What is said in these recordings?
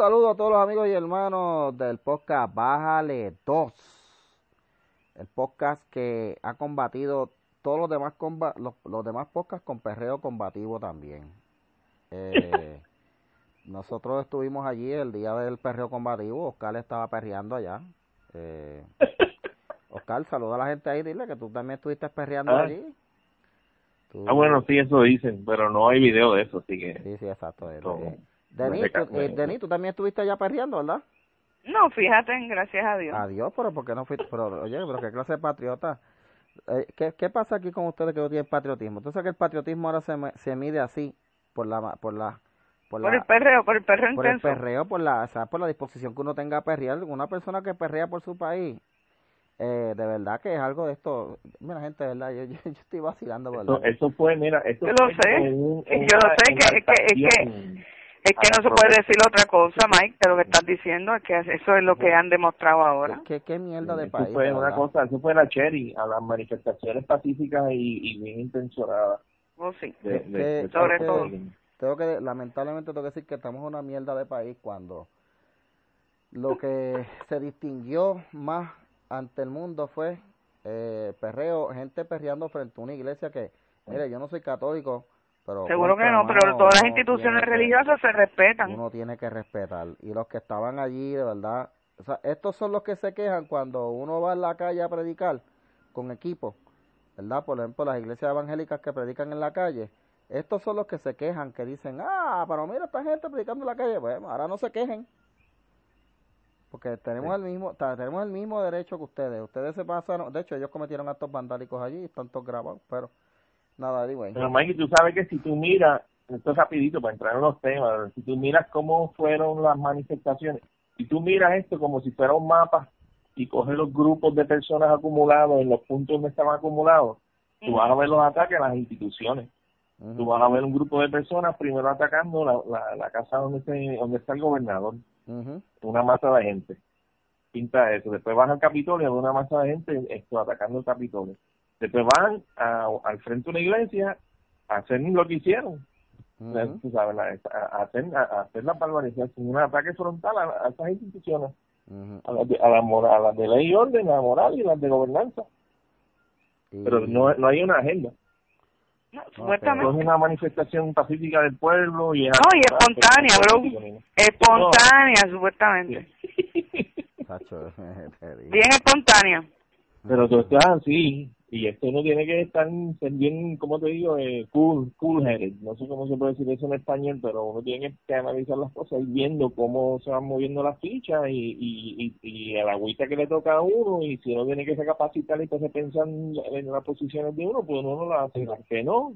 Saludo a todos los amigos y hermanos del podcast Bájale 2. El podcast que ha combatido todos los demás los, los, demás podcasts con perreo combativo también. Eh, nosotros estuvimos allí el día del perreo combativo. Oscar estaba perreando allá. Eh, Oscar, saluda a la gente ahí. Dile que tú también estuviste perreando Ah. allí. Tú- Ah, bueno, sí, eso dicen, pero no hay video de eso, así que... Sí, sí, exacto. Denis, tú, eh, me- Denis, tú también estuviste allá perreando, ¿verdad? No, fíjate, gracias a Dios. Adiós, pero ¿por qué no fuiste? Pero, oye, pero qué clase de patriota. Eh, ¿qué, ¿Qué pasa aquí con ustedes que no tienen patriotismo? Entonces que el patriotismo ahora se, me- se mide así, por la, por la, por por la, el perreo, por el perreo por el intenso. perreo, por la, o sea, por la disposición que uno tenga a perrear. Una persona que perrea por su país, eh, de verdad que es algo de esto. Mira, gente, de verdad, yo, yo, yo estoy vacilando, ¿verdad? Eso, eso fue, mira, eso Yo lo fue sé. como un- Yo una lo sé, que- que- es que-. Es que no se puede decir otra cosa, Mike, de lo que estás diciendo, es que eso es lo que han demostrado ahora. ¿Qué, qué mierda de Eso país? fue de una cosa, eso fue la cherry a las manifestaciones pacíficas y, y bien intencionadas. Oh, sí. De, Es de- que- de sobre todo. tengo que lamentablemente tengo que decir que estamos en una mierda de país cuando lo que se distinguió más ante el mundo fue eh, perreo, gente perreando frente a una iglesia que, mire, yo no soy católico, pero Seguro que contra, no, pero todas las instituciones que- religiosas se respetan. uno tiene que respetar. Y los que estaban allí de verdad, o sea, estos son los que se quejan cuando uno va a la calle a predicar con equipo, ¿verdad? Por ejemplo, las iglesias evangélicas que predican en la calle, estos son los que se quejan, que dicen, ah, pero mira esta gente predicando en la calle, bueno, ahora no se quejen, porque tenemos el mismo, tenemos el mismo derecho que ustedes, ustedes se pasaron, de hecho ellos cometieron actos vandálicos allí, están todos grabados, pero nada, digo, Pero Mikey, tú sabes que si tú miras, esto es rapidito para entrar en los temas, si tú miras cómo fueron las manifestaciones, si tú miras esto como si fuera un mapa y coges los grupos de personas acumulados en los puntos donde estaban acumulados, tú vas a ver los ataques a las instituciones. Ujú. Tú vas a ver un grupo de personas primero atacando la, la, la casa donde, se, donde está el gobernador, una masa de gente. Pinta eso. Después vas al Capitolio, una masa de gente esto, atacando el Capitolio. Después van a- al frente de una iglesia a hacer lo que hicieron. Tú sabes, la- a, a hacer, a, a hacer la barbaridad, un ataque frontal a, a estas instituciones, a las, de, a, la moral, a las de ley y orden, a la moral y las de gobernanza. Pero no, no hay una agenda. No, No es supuestamente. una manifestación pacífica del pueblo y es No, y espontánea, bro. Espontánea, supuestamente. Bien espontánea. Pero tú estás así, y esto no tiene que estar ser bien, como te digo, eh, cool, cool headed. No sé cómo se puede decir eso en español, pero uno tiene que analizar las cosas y viendo cómo se van moviendo las fichas y, y, y, y el agüita que le toca a uno, y si uno tiene que se capacitar y que se pensar en, las posiciones de uno, pues uno no las hace, ¿por qué no?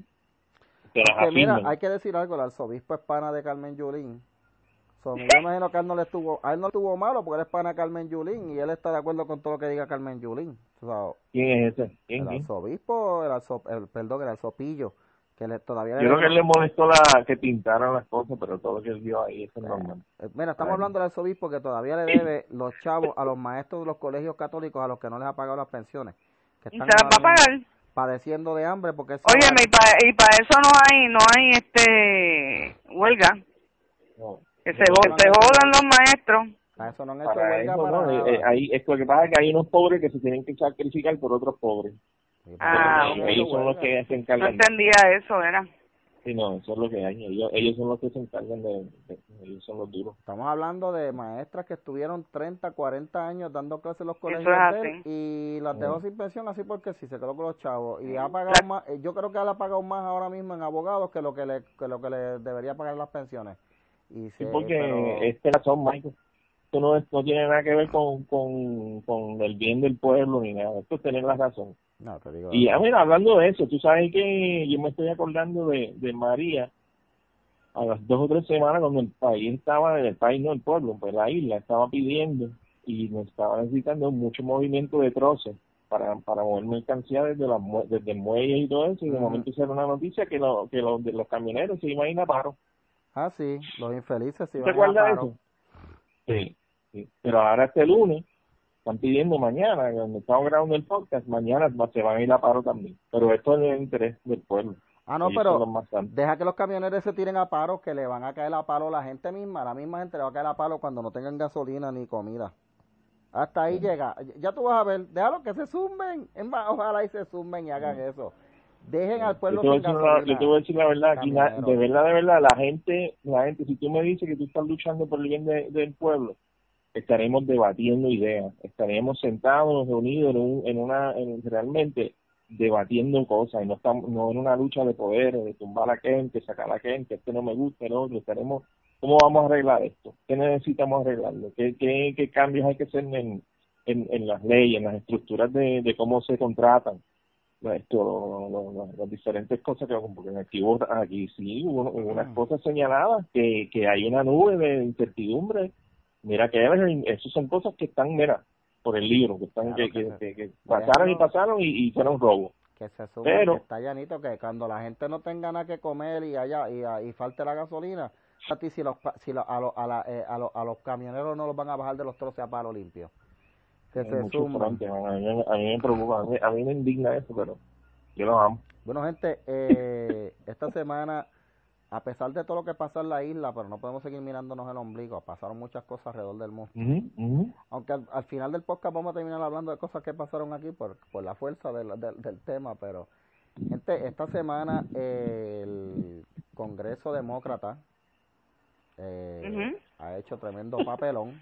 Las Que mira, hay que decir algo, el arzobispo es pana de Carmen Yulín. So, yo imagino que a él no le estuvo, a él no le estuvo malo porque él es pana Carmen Yulín y él está de acuerdo con todo lo que diga Carmen Yulín. O sea, ¿Quién es ese? ¿Quién, el arzobispo, el, arzo- el- perdón, el arzopillo, que le, todavía Yo creo que él le molestó la que pintaran las cosas, pero todo lo que él vio ahí, eso es normal. Eh, Mira, estamos hablando del arzobispo que todavía le debe los chavos a los maestros de los colegios católicos a los que no les ha pagado las pensiones. Que Y se están las va a pagar. Padeciendo de hambre porque... Óyeme, y para y pa eso no hay no hay este huelga. No. Que se, jo- se jodan los maestros. Para eso no han hecho Para eso, para no, eh, eh, ahí, es lo que pasa es que hay unos pobres que se tienen que sacrificar por otros pobres. Ah, no ellos son los que se No encargan. entendía eso, era. Sí, no, eso es lo que hay. Ellos, ellos son los que se encargan de, de- ellos son los duros. Estamos hablando de maestras que estuvieron 30, 40 años dando clases en los colegios es de él así. y las dejó Mm. sin pensión así porque sí se quedó con los chavos y ha La- pagado más, eh, yo creo que él ha pagado más ahora mismo en abogados que lo que le que lo que le debería pagar las pensiones. Y Sí, porque pero- este razón, Michael. Esto no, no tiene nada que ver con, con, con el bien del pueblo ni nada. Esto es tener la razón. no, te digo, Y ah, mira, hablando de eso, tú sabes que yo me estoy acordando de, de María a las dos o tres semanas cuando el país estaba, el país no el pueblo, pues la isla estaba pidiendo y nos estaba necesitando mucho movimiento de troces para, para mover mercancía desde, las desde muelles y todo eso y de momento hicieron una noticia que, lo, que los, de los camioneros se iban a ir a paro. Ah, sí, los infelices sí ¿Te van a acuerdas de paro. eso? Sí, sí. Pero ahora este lunes están pidiendo mañana, cuando estamos grabando el podcast, mañana se van a ir a paro también. Pero esto es el interés del pueblo. Ah, no, pero deja que los camioneros se tiren a paro, que le van a caer a palo la gente misma, la misma gente le va a caer a palo cuando no tengan gasolina ni comida. Hasta ahí llega. Ya tú vas a ver, déjalo que se zumben. Ojalá y se zumben y hagan eso. Dejen al Yo pueblo te, voy a sin decir una- gasolina. yo te voy a decir la verdad, aquí de verdad, de verdad, la gente, la gente, si tú me dices que tú estás luchando por el bien de- del pueblo, estaremos debatiendo ideas, estaremos sentados, reunidos en, un, en una, en, realmente debatiendo cosas y no estamos, no en una lucha de poder, de tumbar a gente, sacar a gente, este no me gusta, el otro, estaremos, ¿cómo vamos a arreglar esto? ¿Qué necesitamos arreglarlo? ¿Qué, qué, qué cambios hay que hacer en, en, en las leyes, en las estructuras de, de cómo se contratan? Esto, lo- lo- lo- las diferentes cosas que porque aquí, aquí sí hubo unas cosas señaladas que, que hay una nube de incertidumbre. Mira que eso son cosas que están mira por el libro que están Claro que, que que, se- que- que pasaron y pasaron y, y fueron robos. que se suban, Pero- que está llanito, que cuando la gente no tenga nada que comer y haya y, y falte la gasolina, a ti si los si los- a, los- a, la- eh, a, los- a los camioneros no los van a bajar de los troces a palo limpio. Que se a, mí, me- a mí me preocupa a mí, a mí me indigna eso pero yo los amo. Bueno, gente, eh, esta semana, a pesar de todo lo que pasa en la isla, pero no podemos seguir mirándonos el ombligo, pasaron muchas cosas alrededor del mundo. Aunque al, al final del podcast vamos a terminar hablando de cosas que pasaron aquí por, por la fuerza del, del, del tema, pero, gente, esta semana eh, el Congreso Demócrata eh, ha hecho tremendo papelón,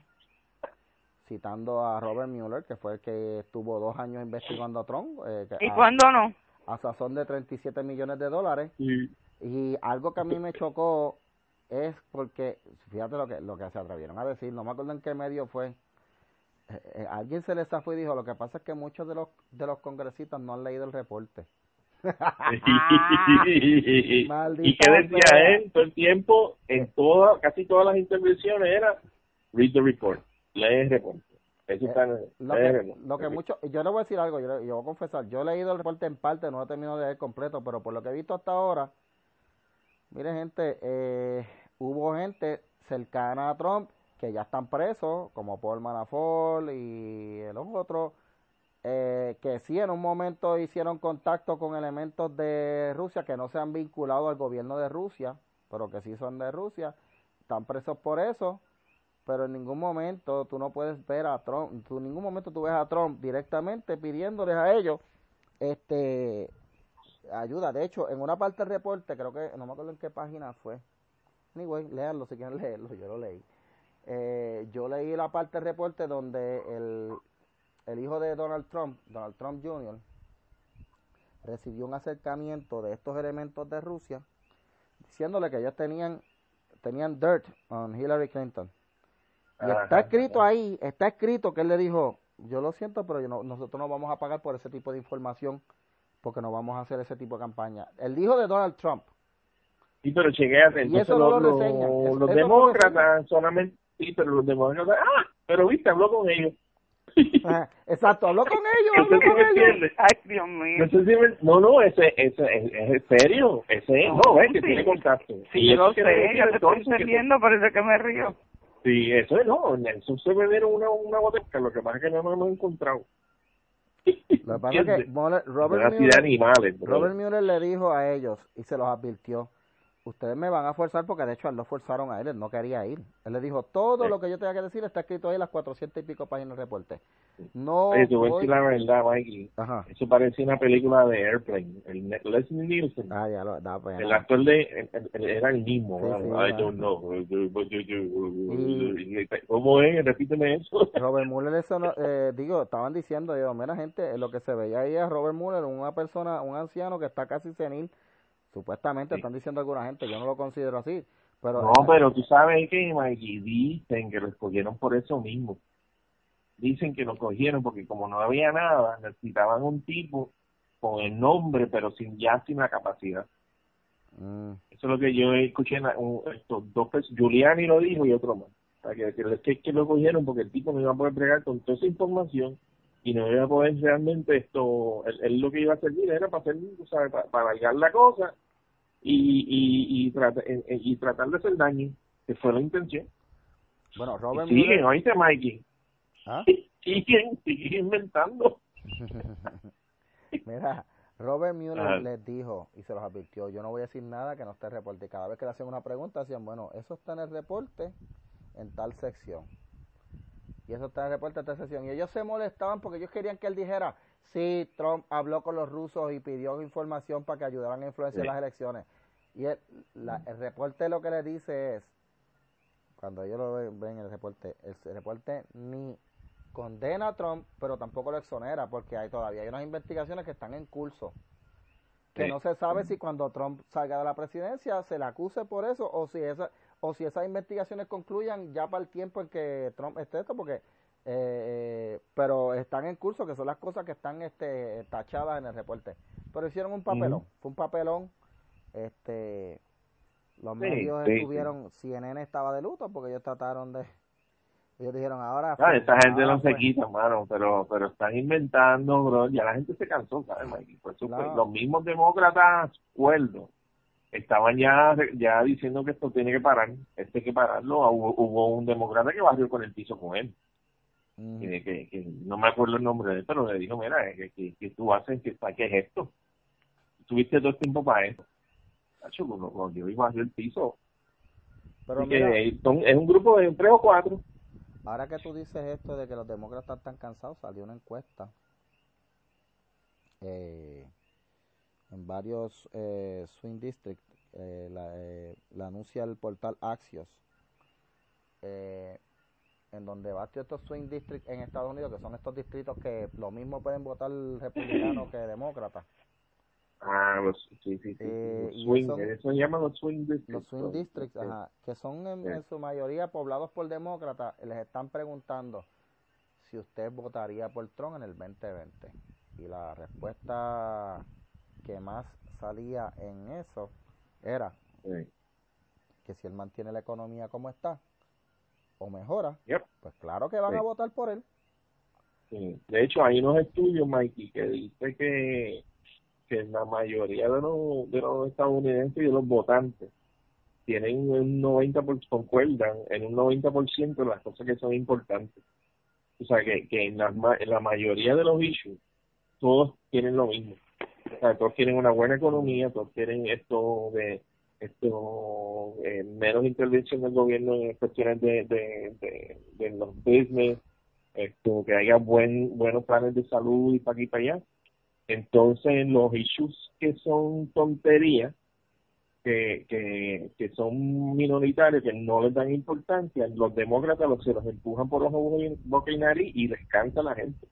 citando a Robert Mueller, que fue el que estuvo dos años investigando a Trump, eh, que ¿Y a- cuándo no? a sazón de 37 millones de dólares. Y algo que a mí me chocó es porque, fíjate lo que, lo que se atrevieron a decir, no me acuerdo en qué medio fue. Eh, eh, alguien se les zafó y dijo, lo que pasa es que muchos de los, de los congresistas no han leído el reporte. y qué decía él todo el tiempo en todas casi todas las intervenciones era read the report lee el reporte eso está Eh, Lo que, lo que mucho, yo le voy a decir algo, yo, yo voy a confesar, yo he leído el reporte en parte, no lo he terminado de leer completo, pero por lo que he visto hasta ahora, mire gente, eh, hubo gente cercana a Trump que ya están presos, como Paul Manafort y los otros, eh, que sí en un momento hicieron contacto con elementos de Rusia que no se han vinculado al gobierno de Rusia, pero que sí son de Rusia, están presos por eso, pero en ningún momento tú no puedes ver a Trump, tú en ningún momento tú ves a Trump directamente pidiéndoles a ellos este ayuda. De hecho, en una parte del reporte, creo que, no me acuerdo en qué página fue. Anyway, léanlo si quieren leerlo, yo lo leí. Eh, yo leí la parte del reporte donde el, el hijo de Donald Trump, Donald Trump Jr., recibió un acercamiento de estos elementos de Rusia diciéndole que ellos tenían tenían dirt on Hillary Clinton. Y está Ajá. escrito ahí, está escrito que él le dijo, yo lo siento, pero yo no- nosotros no vamos a pagar por ese tipo de información porque no vamos a hacer ese tipo de campaña. El hijo de Donald Trump. sí pero chequéate Y entonces eso no los, lo reseñan, los- eso- los eso no lo demócratas solamente sí pero los demócratas ah pero viste habló con ellos Ajá, Exacto, habló con ellos, no habló con ellos. Ay, Dios mío. no sé si me- no no ese ese es, es serio ese es no ves que Sí. tiene contacto Sí, Y yo lo sé, yo te estoy entonces que- entendiendo, por eso es que me río. Sí, eso es, no, Nelson se vendieron una, una botella, lo que pasa es que no nos hemos encontrado. Lo que pasa es que Robert de Mueller, animales. Robert Mueller le dijo a ellos y se los advirtió, ustedes me van a forzar porque de hecho él lo forzaron a él, él no quería ir. Él le dijo, todo Sí. lo que yo tenga que decir está escrito ahí en las 400 y pico páginas de reporte. No Oye, te voy a voy- decir la verdad, Mikey. Ajá. Eso parece una película de Airplane. El Leslie Nielsen, Ah, ya lo da pena. el actor de, el- el- el- era el mismo. Sí, I don't know. Y- Y- ¿Cómo es? Repíteme eso. Robert Mueller, eso no- eh, digo, estaban diciendo, yo, mira gente, lo que se veía ahí es Robert Mueller, una persona, un anciano que está casi senil, supuestamente Sí. están diciendo alguna gente, yo no lo considero así, pero... No, pero tú sabes que, dicen que lo escogieron por eso mismo. Dicen que lo cogieron porque como no había nada, necesitaban un tipo con el nombre, pero sin ya sin la capacidad. Mm, Eso es lo que yo escuché en un- estos dos. Giuliani lo dijo y otro más. O sea, que, que, que, que lo cogieron porque el tipo no iba a poder bregar con toda esa información y no iba a poder realmente esto. Él, él lo que iba a servir era para hacer, tú sabes, para, para alargar la cosa y, y, y, trata- y tratar de hacer daño, que fue la intención. bueno, Robert Y siguen, Mueller... oíste, Mikey. ¿Ah? Siguen, siguen inventando. Mira, Robert Mueller Ajá. les dijo y se los advirtió, yo no voy a decir nada que no esté en el reporte. Y cada vez que le hacían una pregunta decían, bueno, eso está en el reporte en tal sección. Y eso está en el reporte en tal sección. Y ellos se molestaban porque ellos querían que él dijera, sí, Trump habló con los rusos y pidió información para que ayudaran a influenciar Sí. las elecciones. Y el, la- el reporte lo que le dice es, cuando ellos lo ven, ven el reporte, el reporte ni condena a Trump, pero tampoco lo exonera, porque hay todavía hay unas investigaciones que están en curso. Que Sí. no se sabe si cuando Trump salga de la presidencia se le acuse por eso o si esa o si esas investigaciones concluyan ya para el tiempo en que Trump esté esto, porque eh, eh, pero están en curso, que son las cosas que están este tachadas en el reporte. Pero hicieron un papelón, Ujú. fue un papelón. Este, los Sí, medios sí, sí. estuvieron, CNN estaba de luto porque ellos trataron de, ellos dijeron ahora. Ah, esta gente ahora no se fue". quita, mano, pero pero están inventando, bro. Ya la gente se cansó, ¿sabes, Mikey? Por eso Claro. los mismos demócratas cuerdos estaban ya ya diciendo que esto tiene que parar, esto hay que pararlo. Hubo, hubo un demócrata que barrió con el piso con él, Ujú. que, que, que no me acuerdo el nombre de él, pero le dijo, mira, que, que, que tú haces, que, ¿qué es esto? Tuviste todo el tiempo para eso. Cacho, lo, lo dio y barrió el piso. Pero mira, que son- es un grupo de tres o cuatro. ahora que tú dices esto de que los demócratas están cansados, salió una encuesta eh, en varios eh, swing districts, eh, la, eh, la anuncia el portal Axios, eh, en donde de estos swing districts en Estados Unidos, que son estos distritos que lo mismo pueden votar republicanos que demócratas, Ah, los, sí, sí, sí, Eh, los swing, eso- eso se los swing districts. los swing districts, ajá, que son en, en su mayoría poblados por demócratas, les están preguntando si usted votaría por Trump en el 2020. Y la respuesta que más salía en eso era Sí. que si él mantiene la economía como está o mejora, Yep. pues claro que van Sí. a votar por él. Sí. De hecho, hay unos estudios, Mikey, que dice que, que la mayoría de los, de los estadounidenses y de los votantes tienen un 90%, concuerdan en un 90% de las cosas que son importantes. O sea, que, que en, las ma- en la mayoría de los issues, todos tienen lo mismo. Todos tienen una buena economía, todos tienen esto de esto eh, menos intervención del gobierno en cuestiones de, de, de, los business, esto que haya buen buenos planes de salud y para aquí y para allá. Entonces, los issues que son tonterías, que, que, que son minoritarios, que no les dan importancia, los demócratas los, se los empujan por los ojos y nariz y les canta la gente.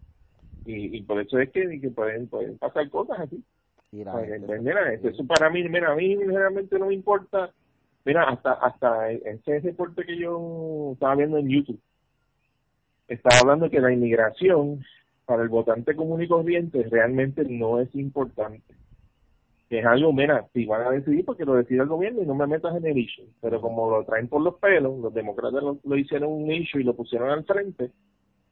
Y, y por eso es que, que pueden, pueden pasar cosas así. Pues, pues, mira, eso, eso para mí, mira, a mí realmente no me importa. Mira, hasta hasta ese reporte que yo estaba viendo en YouTube, estaba hablando que la inmigración para el votante común y corriente realmente no es importante. Es algo, mira, si van a decidir, porque lo decide el gobierno y no me metas en el issue. Pero como lo traen por los pelos, los demócratas lo, lo hicieron un issue y lo pusieron al frente,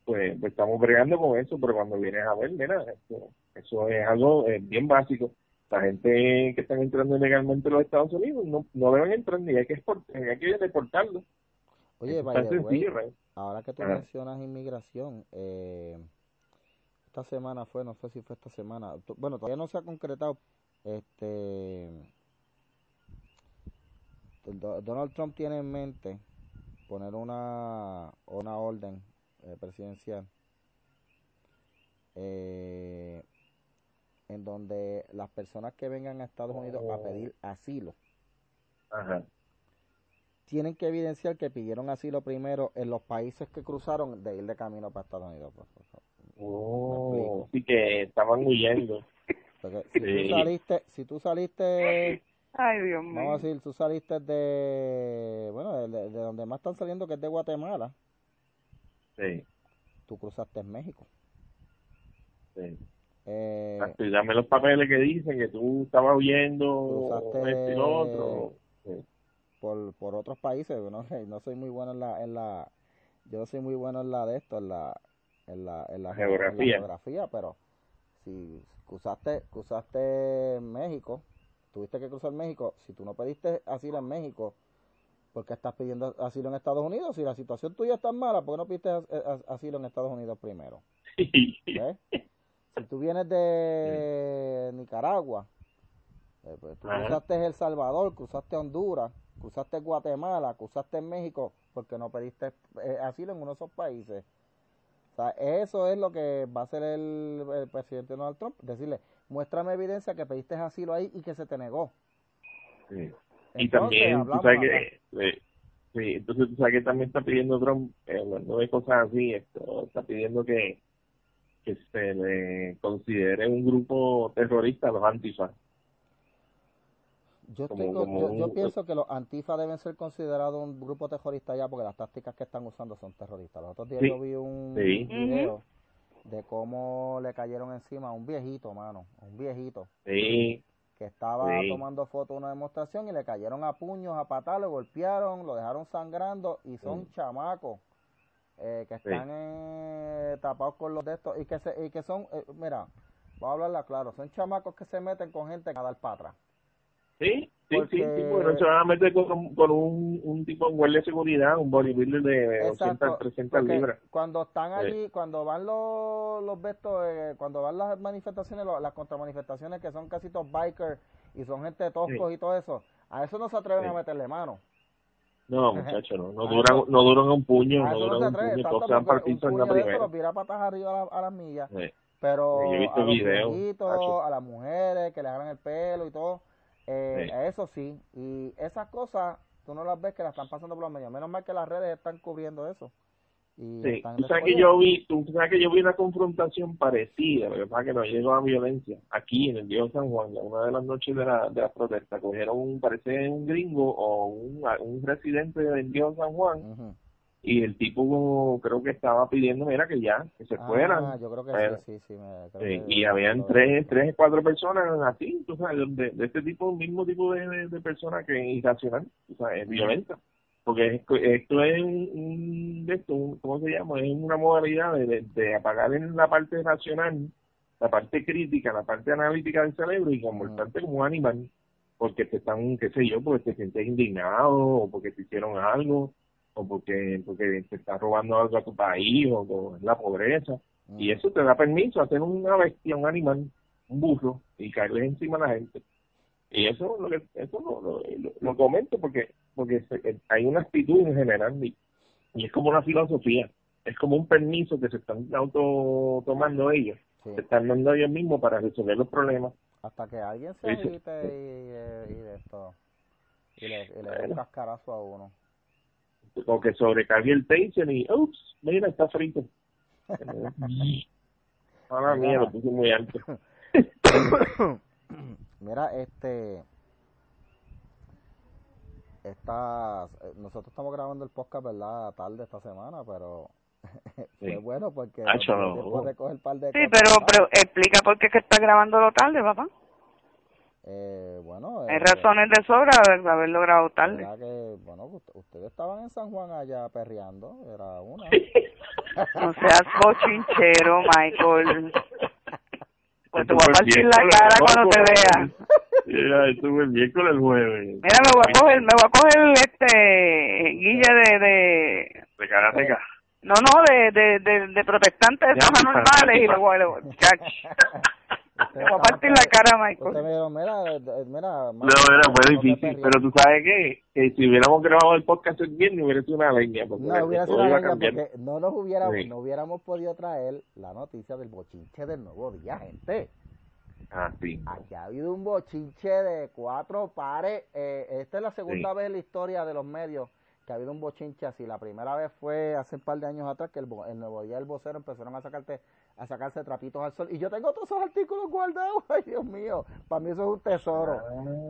pues, pues estamos bregando con eso, pero cuando vienes a ver, mira, eso, eso es algo eh, bien básico. La gente que están entrando ilegalmente a los Estados Unidos no, no deben entrar ni hay que, export, hay que deportarlos. Oye, Ray. Ahora que tú Ajá. mencionas inmigración, eh, esta semana fue, no sé si fue esta semana, bueno, todavía no se ha concretado, este, Do- Donald Trump tiene en mente poner una, una orden eh, presidencial eh, en donde las personas que vengan a Estados Unidos a pedir asilo Ajá. tienen que evidenciar que pidieron asilo primero en los países que cruzaron de ir de camino para Estados Unidos. por favor. Oh, sí que estaban huyendo. Porque si Sí. tú saliste, si tú saliste, Ay, Dios vamos a decir, tú saliste de, bueno, de- de donde más están saliendo, que es de Guatemala, Sí, tú cruzaste en México. sí. Eh, dame los papeles que dicen que tú estabas huyendo esto y otro. Sí. por, por otros países, ¿no? no soy muy bueno en la, en la, yo no soy muy bueno en la de esto, en la, en la, en la, Geografía. en la geografía, pero si cruzaste, cruzaste México, tuviste que cruzar México, si tú no pediste asilo en México, ¿por qué estás pidiendo asilo en Estados Unidos? Si la situación tuya es tan mala, ¿por qué no as- as- asilo en Estados Unidos primero? Si tú vienes de Nicaragua, eh, pues, tú cruzaste El Salvador, cruzaste Honduras, cruzaste Guatemala, cruzaste México, porque no pediste eh, asilo en uno de esos países. O sea, eso es lo que va a hacer el, presidente Donald Trump, decirle, muéstrame evidencia que pediste asilo ahí y que se te negó. Sí. Y también, tú sabes que, eh, sí, entonces tú sabes que también está pidiendo Trump, eh, hablando de cosas así, esto, está pidiendo que, que se le considere un grupo terrorista los antifas. Yo, tengo, yo, pienso que los antifa deben ser considerados un grupo terrorista ya porque las tácticas que están usando son terroristas. Los otros días yo vi un video de cómo le cayeron encima a un viejito, mano, un viejito. Que estaba tomando fotos de una demostración y le cayeron a puños, a patadas, lo golpearon, lo dejaron sangrando y son chamacos eh, que están eh, tapados con los de estos y que, se, y que son, eh, mira, voy a hablarla claro, son chamacos que se meten con gente a dar para atrás. Sí, sí, sí, sí, no se van a meter con, con un, un tipo de guardia de seguridad, un bodybuilder de 200, 300 libras. Cuando están allí, cuando van los, los bestos, eh, cuando van las manifestaciones, las contramanifestaciones que son casi todos bikers y son gente toscos y todo eso, a eso no se atreven a meterle mano. No, muchachos, no, no duran, no duran un puño, no duran un puño, todos se han partido en la primera. Los vira patas arriba a, las millas, pero a los a las mujeres que le agarran el pelo y todo, eh, Eso sí, y esas cosas tú no las ves que las están pasando por los medios. Menos mal que las redes están cubriendo eso. Y sí, tú sabes que yo vi, tú sabes que yo vi una confrontación parecida, lo que pasa que no llegó a violencia. Aquí en el Dios San Juan, una de las noches de la, de la protesta, cogieron un, parece un gringo o un, un residente del Dios San Juan, y el tipo creo que estaba pidiendo mira que ya que se ah, fueran yo creo que sí sí sí, y habían tres tres cuatro personas así tú sabes de, de este tipo mismo tipo de, de, personas que es irracional o sea es violenta. Porque esto, es un, de esto cómo se llama es una modalidad de, de, apagar en la parte racional la parte crítica la parte analítica del cerebro y comportarte como un animal porque te están qué sé yo porque te sientes indignado o porque te hicieron algo o porque, porque te está robando algo a tu país o, la pobreza. Y mm. eso te da permiso a hacer una bestia, un animal, un burro, y caerle encima a la gente. Y eso lo que eso lo, lo, comento porque porque eh, hay una actitud en general y, es como una filosofía, es como un permiso que se están auto tomando ellos, se están dando ellos mismos para resolver los problemas. Hasta que alguien se agite y, eh, y, de esto y le, y le dé un cascarazo a uno o que sobrecargue el tension y ups, mira, está frito. Ahora mía, lo puse muy alto. mira, este esta, nosotros estamos grabando el podcast, ¿verdad? Tarde esta semana, pero fue bueno porque no. de coger par de Sí, pero, pero explica por qué que está grabándolo tarde, papá. Eh, bueno, hay eh, razones de sobra de haber logrado tarde. Que, bueno, ustedes estaban en San Juan allá perreando, era una. no seas bochinchero, Michael. Pues te voy a partir la cara cuando te vea. Mira, estuve el miércoles el jueves. Mira, me voy a coger, me voy a coger este guille de de de cara seca. No, no, de de de, de protestantes de esos anormales y luego, luego Usted a partir la cara, Michael. mira, mira, no, era muy difícil, pero tú sabes que, que si hubiéramos grabado el podcast el viernes hubiera sido una leña. no, hubiera sido una leña porque no nos hubiera, no hubiéramos podido traer la noticia del bochinche del nuevo día, gente. Ah, sí. Aquí ha habido un bochinche de cuatro pares. Eh, esta es la segunda vez en la historia de los medios que ha habido un bochinche así. La primera vez fue hace un par de años atrás que el, el nuevo día del vocero empezaron a sacarte a sacarse trapitos al sol. Y yo tengo todos esos artículos guardados. Ay, Dios mío. Para mí eso es un tesoro.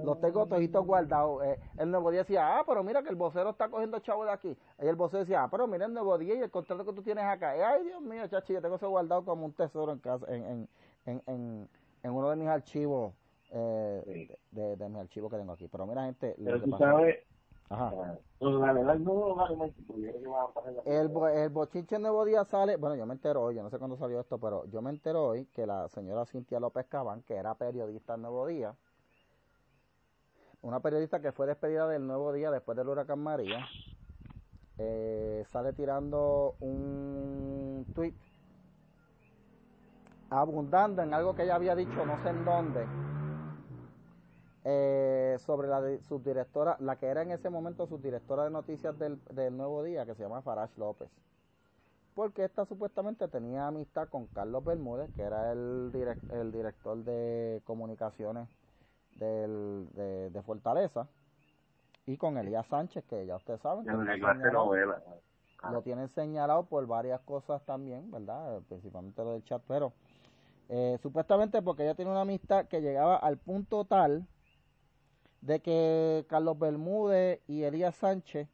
Los tengo toditos guardados. Eh, el nuevo día decía, ah, pero mira que el vocero está cogiendo chavo de aquí. Y el vocero decía, ah, pero mira el nuevo día y el contrato que tú tienes acá. ay, Dios mío, chachi, yo tengo eso guardado como un tesoro en casa, en, en, en, en, en uno de mis archivos. Eh, de, de, mis archivos que tengo aquí. Pero mira, gente. Pero tú sabes, Ajá. El, el bochinche Nuevo Día sale, bueno, yo me entero hoy, yo no sé cuándo salió esto, pero yo me entero hoy que la señora Cintia López Cabán, que era periodista en Nuevo Día, una periodista que fue despedida del Nuevo Día después del huracán María, eh, sale tirando un tweet abundando en algo que ella había dicho, no sé en dónde, eh, sobre la subdirectora, la que era en ese momento subdirectora de noticias del, del Nuevo Día, que se llama Farage López. Porque esta supuestamente tenía amistad con Carlos Bermúdez, que era el, el director de comunicaciones del, de, Fortaleza, y con Elías Sánchez, que ya ustedes saben. Lo tienen señalado por varias cosas también, ¿verdad? Principalmente lo del chat, pero eh, supuestamente porque ella tiene una amistad que llegaba al punto tal de que Carlos Bermúdez y Elías Sánchez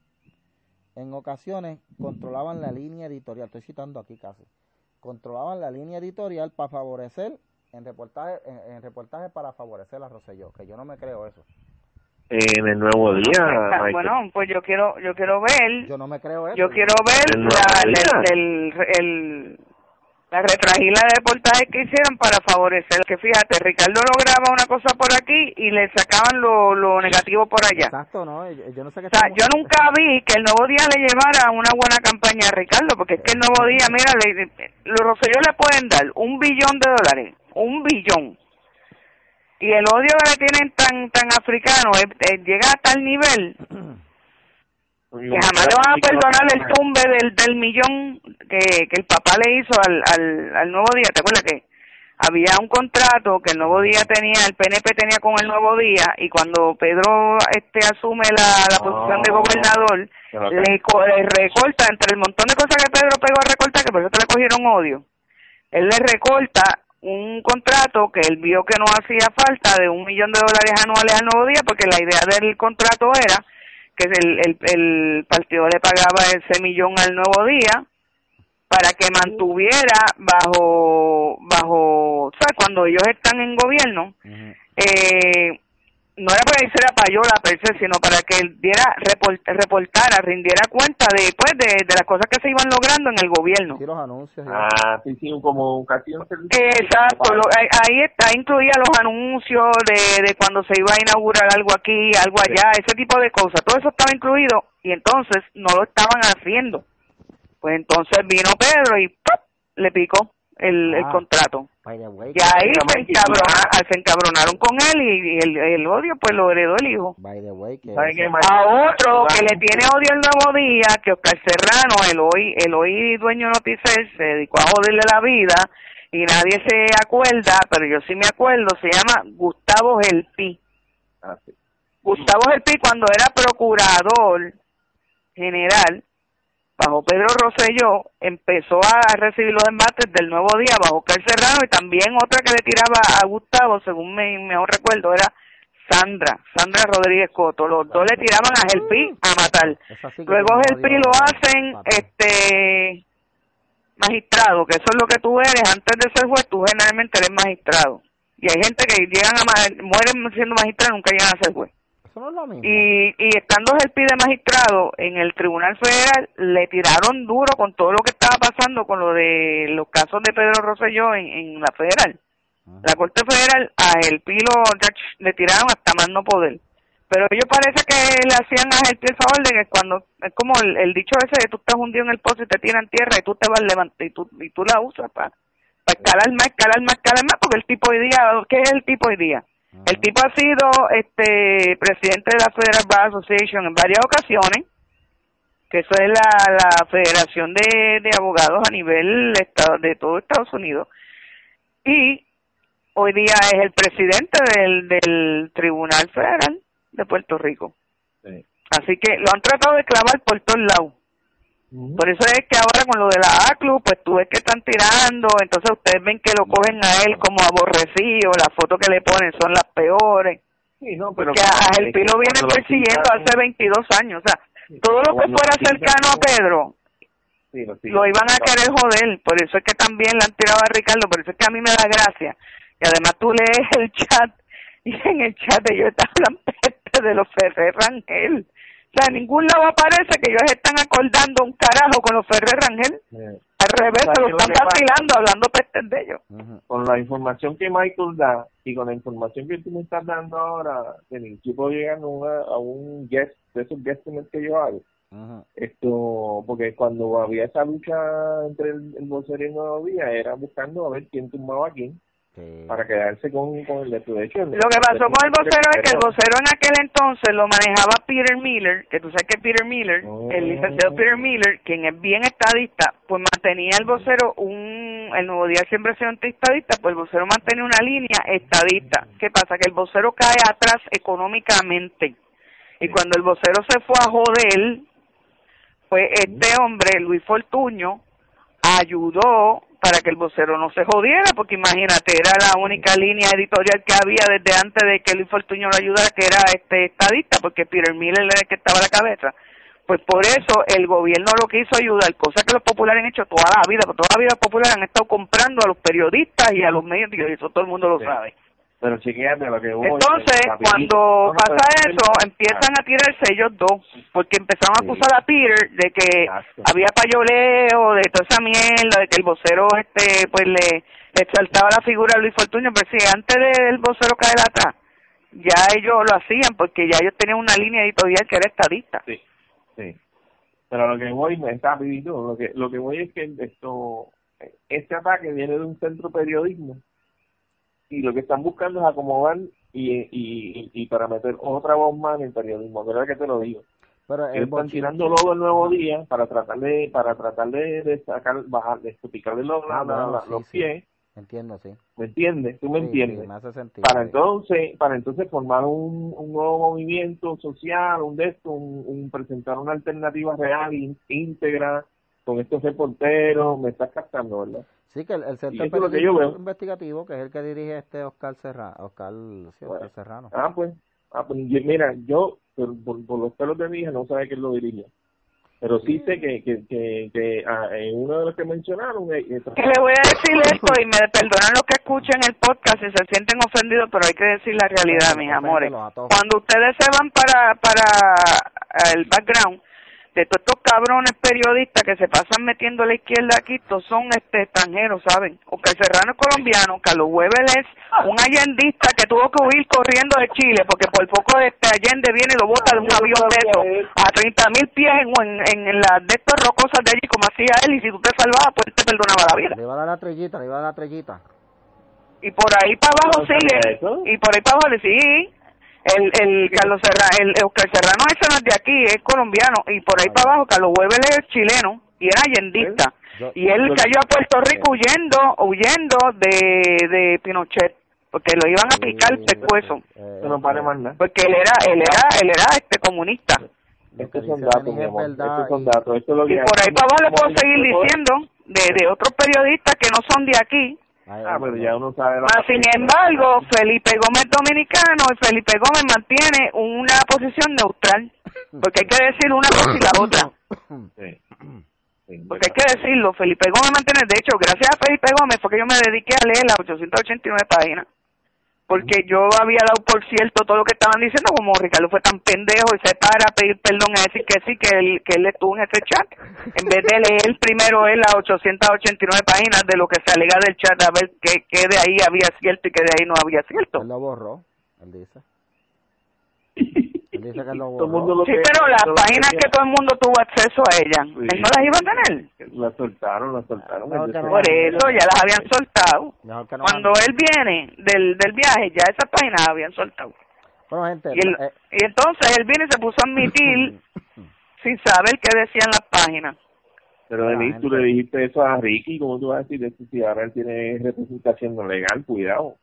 en ocasiones controlaban la línea editorial, estoy citando aquí casi, controlaban la línea editorial para favorecer en reportaje, en, reportaje para favorecer a Roselló, que yo no me creo eso. En el nuevo día. Bueno, pues yo quiero, yo quiero ver. Yo no me creo eso. Yo quiero ver la, el, el, la retragila de reportajes que hicieron para favorecer que fíjate Ricardo lograba una cosa por aquí y le sacaban lo, lo negativo por allá. Exacto no yo no sé qué o sea yo nunca vi que el nuevo día le llevara una buena campaña a Ricardo porque es que el nuevo día mira le, los Rosselló le pueden dar un billón de dólares un billón. Y el odio que le tienen tan tan africano llega a tal nivel que jamás le van a perdonar el tumbe del, del millón que, que el papá le hizo al, al, al Nuevo Día. ¿Te acuerdas que había un contrato que el Nuevo Día tenía, el PNP tenía con el Nuevo Día y cuando Pedro este asume la, la posición de gobernador, le, recorta entre el montón de cosas que Pedro pegó a recortar, que por eso le cogieron odio, él le recorta un contrato que él vio que no hacía falta de un millón de dólares anuales al Nuevo Día porque la idea del contrato era que el, el, el partido le pagaba ese millón al nuevo día para que mantuviera bajo bajo sabes cuando ellos están en gobierno eh, no era para que hiciera payola per se, sino para que él diera reportara, rindiera cuenta de, pues, de, de, las cosas que se iban logrando en el gobierno. los anuncios. Ah, sí, sí, como casi un Exacto, ahí está, incluía los anuncios de, de cuando se iba a inaugurar algo aquí, algo allá, ese tipo de cosas. Todo eso estaba incluido y entonces no lo estaban haciendo. Pues entonces vino Pedro y le picó el, el ah. contrato. y ahí se, encabronaron con él y, el, el, odio pues lo heredó el hijo. a otro que le tiene odio el nuevo día, que Oscar Serrano, el hoy, el hoy dueño Noticel, se dedicó a joderle la vida y nadie se acuerda, pero yo sí me acuerdo, se llama Gustavo Gelpi. Ah, Gustavo Gelpi cuando era procurador general bajo Pedro Rosselló, empezó a recibir los embates del Nuevo Día bajo Carl Serrano y también otra que le tiraba a Gustavo, según me mejor recuerdo, era Sandra, Sandra Rodríguez Coto. Los dos le tiraban a Gelpi a matar. Luego Gelpi lo hacen este magistrado, que eso es lo que tú eres antes de ser juez, tú generalmente eres magistrado. Y hay gente que llegan a mueren siendo magistrado nunca llegan a ser juez. Y, y estando el pide magistrado en el Tribunal Federal, le tiraron duro con todo lo que estaba pasando con lo de los casos de Pedro Rosselló en, en la Federal. La Corte Federal a el Pilo le tiraron hasta más no poder. Pero ellos parece que le hacían a el el favor de que cuando, es como el, dicho ese de tú estás hundido en el pozo y te tiran tierra y tú te vas levantar y tú, y tú la usas para pa escalar más, escalar más, escalar más, porque el tipo hoy día, ¿qué es el tipo hoy día? El tipo ha sido este presidente de la Federal Bar Association en varias ocasiones, que eso es la, la federación de, de abogados a nivel de, de todo Estados Unidos. Y hoy día es el presidente del, del Tribunal Federal de Puerto Rico. Así que lo han tratado de clavar por todos lados. Por eso es que ahora con lo de la ACLU, pues tú ves que están tirando, entonces ustedes ven que lo cogen a él como aborrecido, las fotos que le ponen son las peores. Sí, no, pero que a el Pilo viene persiguiendo hace 22 años, o sea, todo lo que fuera cercano a Pedro, lo iban a querer joder, por eso es que también le han tirado a Ricardo, por eso es que a mí me da gracia. Y además tú lees el chat, y en el chat ellos están hablando de los Ferrer Rangel o sea, en ningún lado aparece que ellos están acordando un carajo con los Ferrer Rangel. Al revés, se lo están vacilando, hablando pestes de ellos. Con la información que Michael da y con la información que tú me estás dando ahora, el equipo llega a, un guest, de esos guest que yo hago. Esto, porque cuando había esa lucha entre el, el vocero y el Nuevo Día, era buscando a ver quién tumbaba a quién Sí. para quedarse con, con el de tu hecho. Lo que pasó con el vocero es que el vocero en aquel entonces lo manejaba Peter Miller, que tú sabes que Peter Miller, Oh. el licenciado Peter Miller, quien es bien estadista, pues mantenía el vocero un, el nuevo día siempre ha sido antiestadista, pues el vocero mantenía una línea estadista. ¿Qué pasa? Que el vocero cae atrás económicamente. Y cuando el vocero se fue a joder, pues este hombre, Luis Fortuño, ayudó para que el vocero no se jodiera, porque imagínate, era la única línea editorial que había desde antes de que Luis Fortuño lo ayudara, que era este estadista, porque Peter Miller era el que estaba a la cabeza. Pues por eso el gobierno lo quiso ayudar, cosa que los populares han hecho toda la vida, porque toda la vida los populares han estado comprando a los periodistas y a los medios, y eso todo el mundo lo Sí. sabe. Pero chequeate lo que hubo. Entonces, cuando pasa eso, empiezan a tirarse ellos dos, porque empezaron a acusar a Peter de que Exacto. había payoleo, de toda esa mierda, de que el vocero este pues le, le exaltaba la figura a Luis Fortuño, pero si antes del vocero caer atrás, ya ellos lo hacían, porque ya ellos tenían una línea editorial que era estadista. Sí, sí. Pero lo que voy, me está rapidito, lo que, lo que voy es que esto, este ataque viene de un centro periodismo y lo que están buscando es acomodar y, y, y para meter otra voz más en el periodismo, ¿verdad que te lo digo? Pero el Ellos están tirando lodo el nuevo día para tratar de, para tratar de, de sacar, bajar, de picarle los, Ah, la- sí, los sí. pies, Entiendo, sí. ¿me entiendes? ¿Tú me Sí, entiendes? sí, me hace sentido. para entonces para entonces formar un, un nuevo movimiento social un de esto un, un presentar una alternativa real íntegra con estos reporteros me estás captando verdad Sí, que el, el Centro que yo. Investigativo, que es el que dirige este Oscar Serrano. Oscar, sí, Oscar Bueno. Serrano. ah pues ah pues yo- mira yo por, por, por los pelos de mi hija no sabe quién lo dirige pero sí sé que que que, que ah, en uno de los que mencionaron eh, eh, Que le voy a decir esto y me perdonan los que escuchen el podcast si se sienten ofendidos, pero hay que decir la realidad, mis amores. Cuando ustedes se van para para el background de todos estos cabrones periodistas que se pasan metiendo a la izquierda aquí, todos son este extranjeros, ¿saben? Oscar Serrano es colombiano, Carlos Weber es un allendista que tuvo que huir corriendo de Chile porque por poco este Allende viene y lo bota de un avión de eso a 30 mil pies en, en, en las de estas rocosas de allí como hacía él y si tú te salvabas pues él te perdonaba la vida. Le iba a dar la trellita, le iba a dar la trellita. Y por ahí para abajo ¿No sabía sigue. Y por ahí para abajo, sí. El, el Carlos Serrano, el Oscar Serrano ese no es de aquí, es colombiano. Y por ahí para abajo, Carlos Weber es chileno y era allendista. Yo- Y él yo- cayó a Puerto Rico huyendo, huyendo de, de Pinochet. Porque lo iban a picar el pescuezo. Eh, eso no vale más nada Porque él era, él era, él era este comunista. estos son datos mi amor estos son y- datos esto es lo Y por ahí para abajo le puedo seguir diciendo de, de otros periodistas que no son de aquí. Ah pero ya uno sabe la- Mas, sin embargo, Felipe Gómez dominicano y Felipe Gómez mantiene una posición neutral, porque hay que decir una cosa y la otra. Sí. Sí, Porque hay que decirlo, Felipe Gómez mantiene, de hecho, gracias a Felipe Gómez fue que yo me dediqué a leer las 889 páginas. Porque yo había dado por cierto todo lo que estaban diciendo, como Ricardo fue tan pendejo y se para a pedir perdón a decir que sí, que él, que él estuvo en ese chat, en vez de leer primero él las 889 páginas de lo que se alega del chat, a ver qué, qué de ahí había cierto y qué de ahí no había cierto. Él lo borró, él dice. Dice que lo borró. Sí, pero las páginas que todo el mundo tuvo acceso a ellas, Sí. ¿él no las iba a tener? la soltaron la soltaron No, no. Por eso ya las habían soltado. No Cuando él viene del, del viaje, ya esas páginas las habían soltado. Bueno, gente, Y, él- eh, y entonces él viene y se puso a admitir sin saber qué decían las páginas. Pero Ah, Denis, tú le dijiste eso a Ricky, ¿cómo tú vas a decir eso si ahora él tiene representación no legal? Cuidado.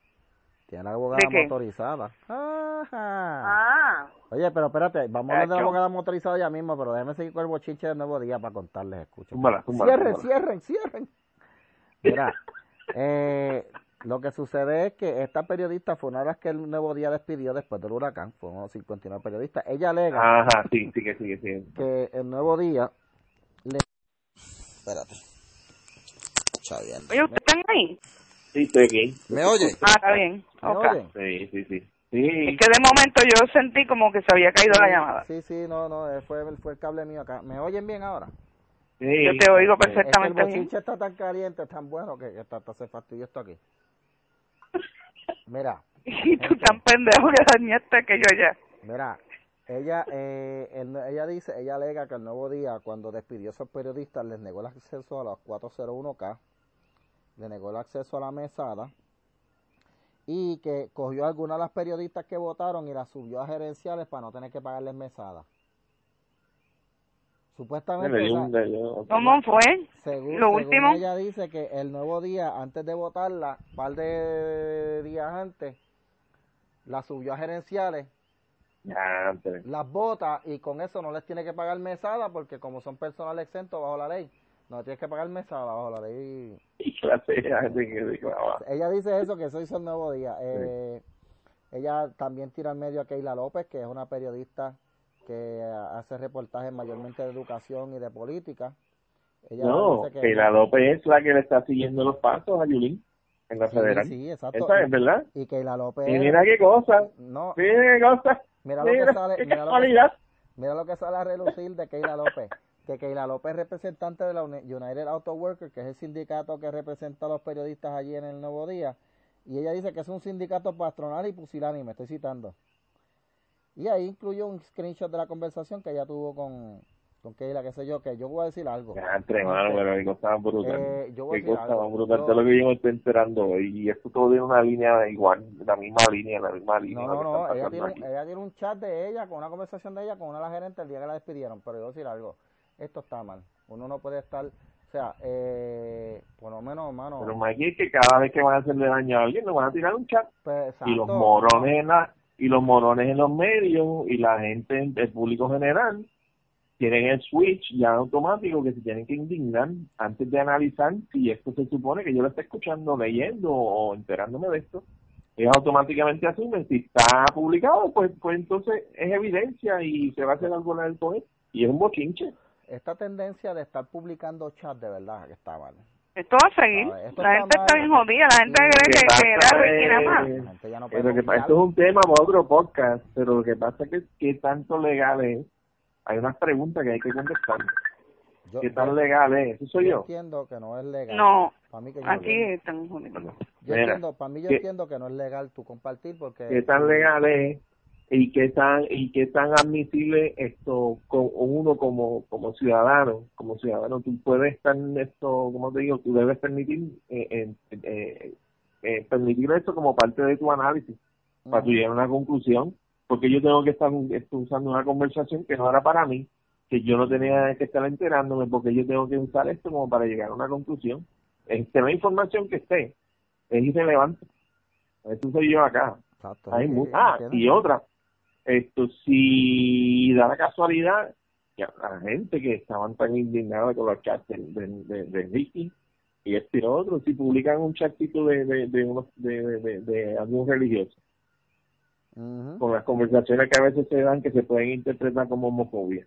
Tiene la abogada ¿De qué? motorizada. Ajá. Ah. Oye, pero espérate, vamos a hablar de la abogada motorizada ya mismo, pero déjeme seguir con el bochinche del nuevo día para contarles, escuchen. Túmbala, túmbala, Cierren, túmbala. cierren, cierren. Mira, eh, lo que sucede es que esta periodista fue una de las que el nuevo día despidió después del huracán, fue unos 59 periodistas. Ella alega Ajá, sí, sí que sigue, sigue. que el nuevo día le... Espérate. Oye, ¿ustedes están ahí? Sí, estoy aquí. ¿Me oye? Ah, está bien. ¿Me Ok. oyen? Sí, sí, sí. Es Sí, que de momento yo sentí como que se había caído la llamada. Sí, sí, no, no, eh, fue, fue el cable mío acá. ¿Me oyen bien ahora? sí. Yo te oigo Sí. Es que el perfectamente bien. está tan caliente, tan bueno que, hasta, hasta se fastidió esto aquí. Mira, Y tú tan pendejo que dañaste que yo ya. mira, ella, eh, ella dice, ella alega que el nuevo día, cuando despidió a esos periodistas, les negó el acceso a los 401K, le negó el acceso a la mesada y que cogió a algunas de las periodistas que votaron y las subió a gerenciales para no tener que pagarles mesada. Supuestamente. ¿Cómo fue? Según, Lo último. Ella dice que el nuevo día, antes de votarla, un par de días antes, la subió a gerenciales. las vota y con eso no les tiene que pagar mesada porque como son personal exento bajo la ley, no tienes que pagar mesada bajo la ley. Ella dice eso, que eso hizo el nuevo día. Eh, ella también tira al medio a Keila López, que es una periodista que hace reportajes mayormente de educación y de política. Ella no, que Keila López es la que le está siguiendo los pasos a Yulín en la federal. Sí, exacto. Esa es verdad. Y Keila López. Y mira qué cosa. No. Mira qué cosa. Mira, lo que sale. Mira lo que, mira lo que sale a relucir de Keila López. Que Keila López es representante de la United Auto Workers, que es el sindicato que representa a los periodistas allí en el Nuevo Día. Y ella dice que es un sindicato patronal y pusilánime, estoy citando. Y ahí incluyó un screenshot de la conversación que ella tuvo con, con Keila, qué sé yo, que yo voy a decir algo. Ya, entre mano, pero qué cosa brutal. Eh, yo voy qué cosa brutal, yo, lo que yo me estoy enterando hoy. Y esto todo tiene una línea igual, la misma línea, la misma línea. No, no, no, ella tiene, ella tiene un chat de ella, con una conversación de ella con una de las gerentes el día que la despidieron, pero yo voy a decir algo, esto está mal. Uno no puede estar o sea, eh, por lo menos, hermano. Pero Mikey, es que cada vez que van a hacerle daño a alguien, le van a tirar un chat. Pues, y los morones en la, y los morones en los medios y la gente, el público general, tienen el switch ya automático que se tienen que indignar antes de analizar si esto se supone que yo lo estoy escuchando, leyendo o enterándome de esto. Es automáticamente asumen si está publicado, pues, pues entonces es evidencia y se va a hacer algo en el poder. Y es un bochinche esta tendencia de estar publicando chat de verdad que está mal. Esto va a seguir. la gente está bien jodida. La gente cree que, era más. esto es un tema para otro podcast, pero lo que pasa es que qué tanto legal es. Hay unas preguntas que hay que contestar. ¿Qué tan legal es? Eso soy yo. entiendo que no es legal. No, para mí que aquí están jodidos. Yo entiendo, para mí yo entiendo que no es legal tú compartir porque... ¿Qué tan legal es y qué tan y qué tan admisible esto con uno como como ciudadano como ciudadano tú puedes estar en esto como te digo tú debes permitir eh, eh, eh, permitir esto como parte de tu análisis para tu llegar a una conclusión porque yo tengo que estar usando una conversación que no era para mí que yo no tenía que estar enterándome porque yo tengo que usar esto como para llegar a una conclusión. Este la información que esté es irrelevante. Eso soy yo acá. Hay ah y otra esto si da la casualidad que a la gente que estaban tan indignados con los chats de, de, de, Ricky y este y otro, si publican un chatito de, de, de, unos, de, de, de, algún religioso, con las conversaciones que a veces se dan que se pueden interpretar como homofobia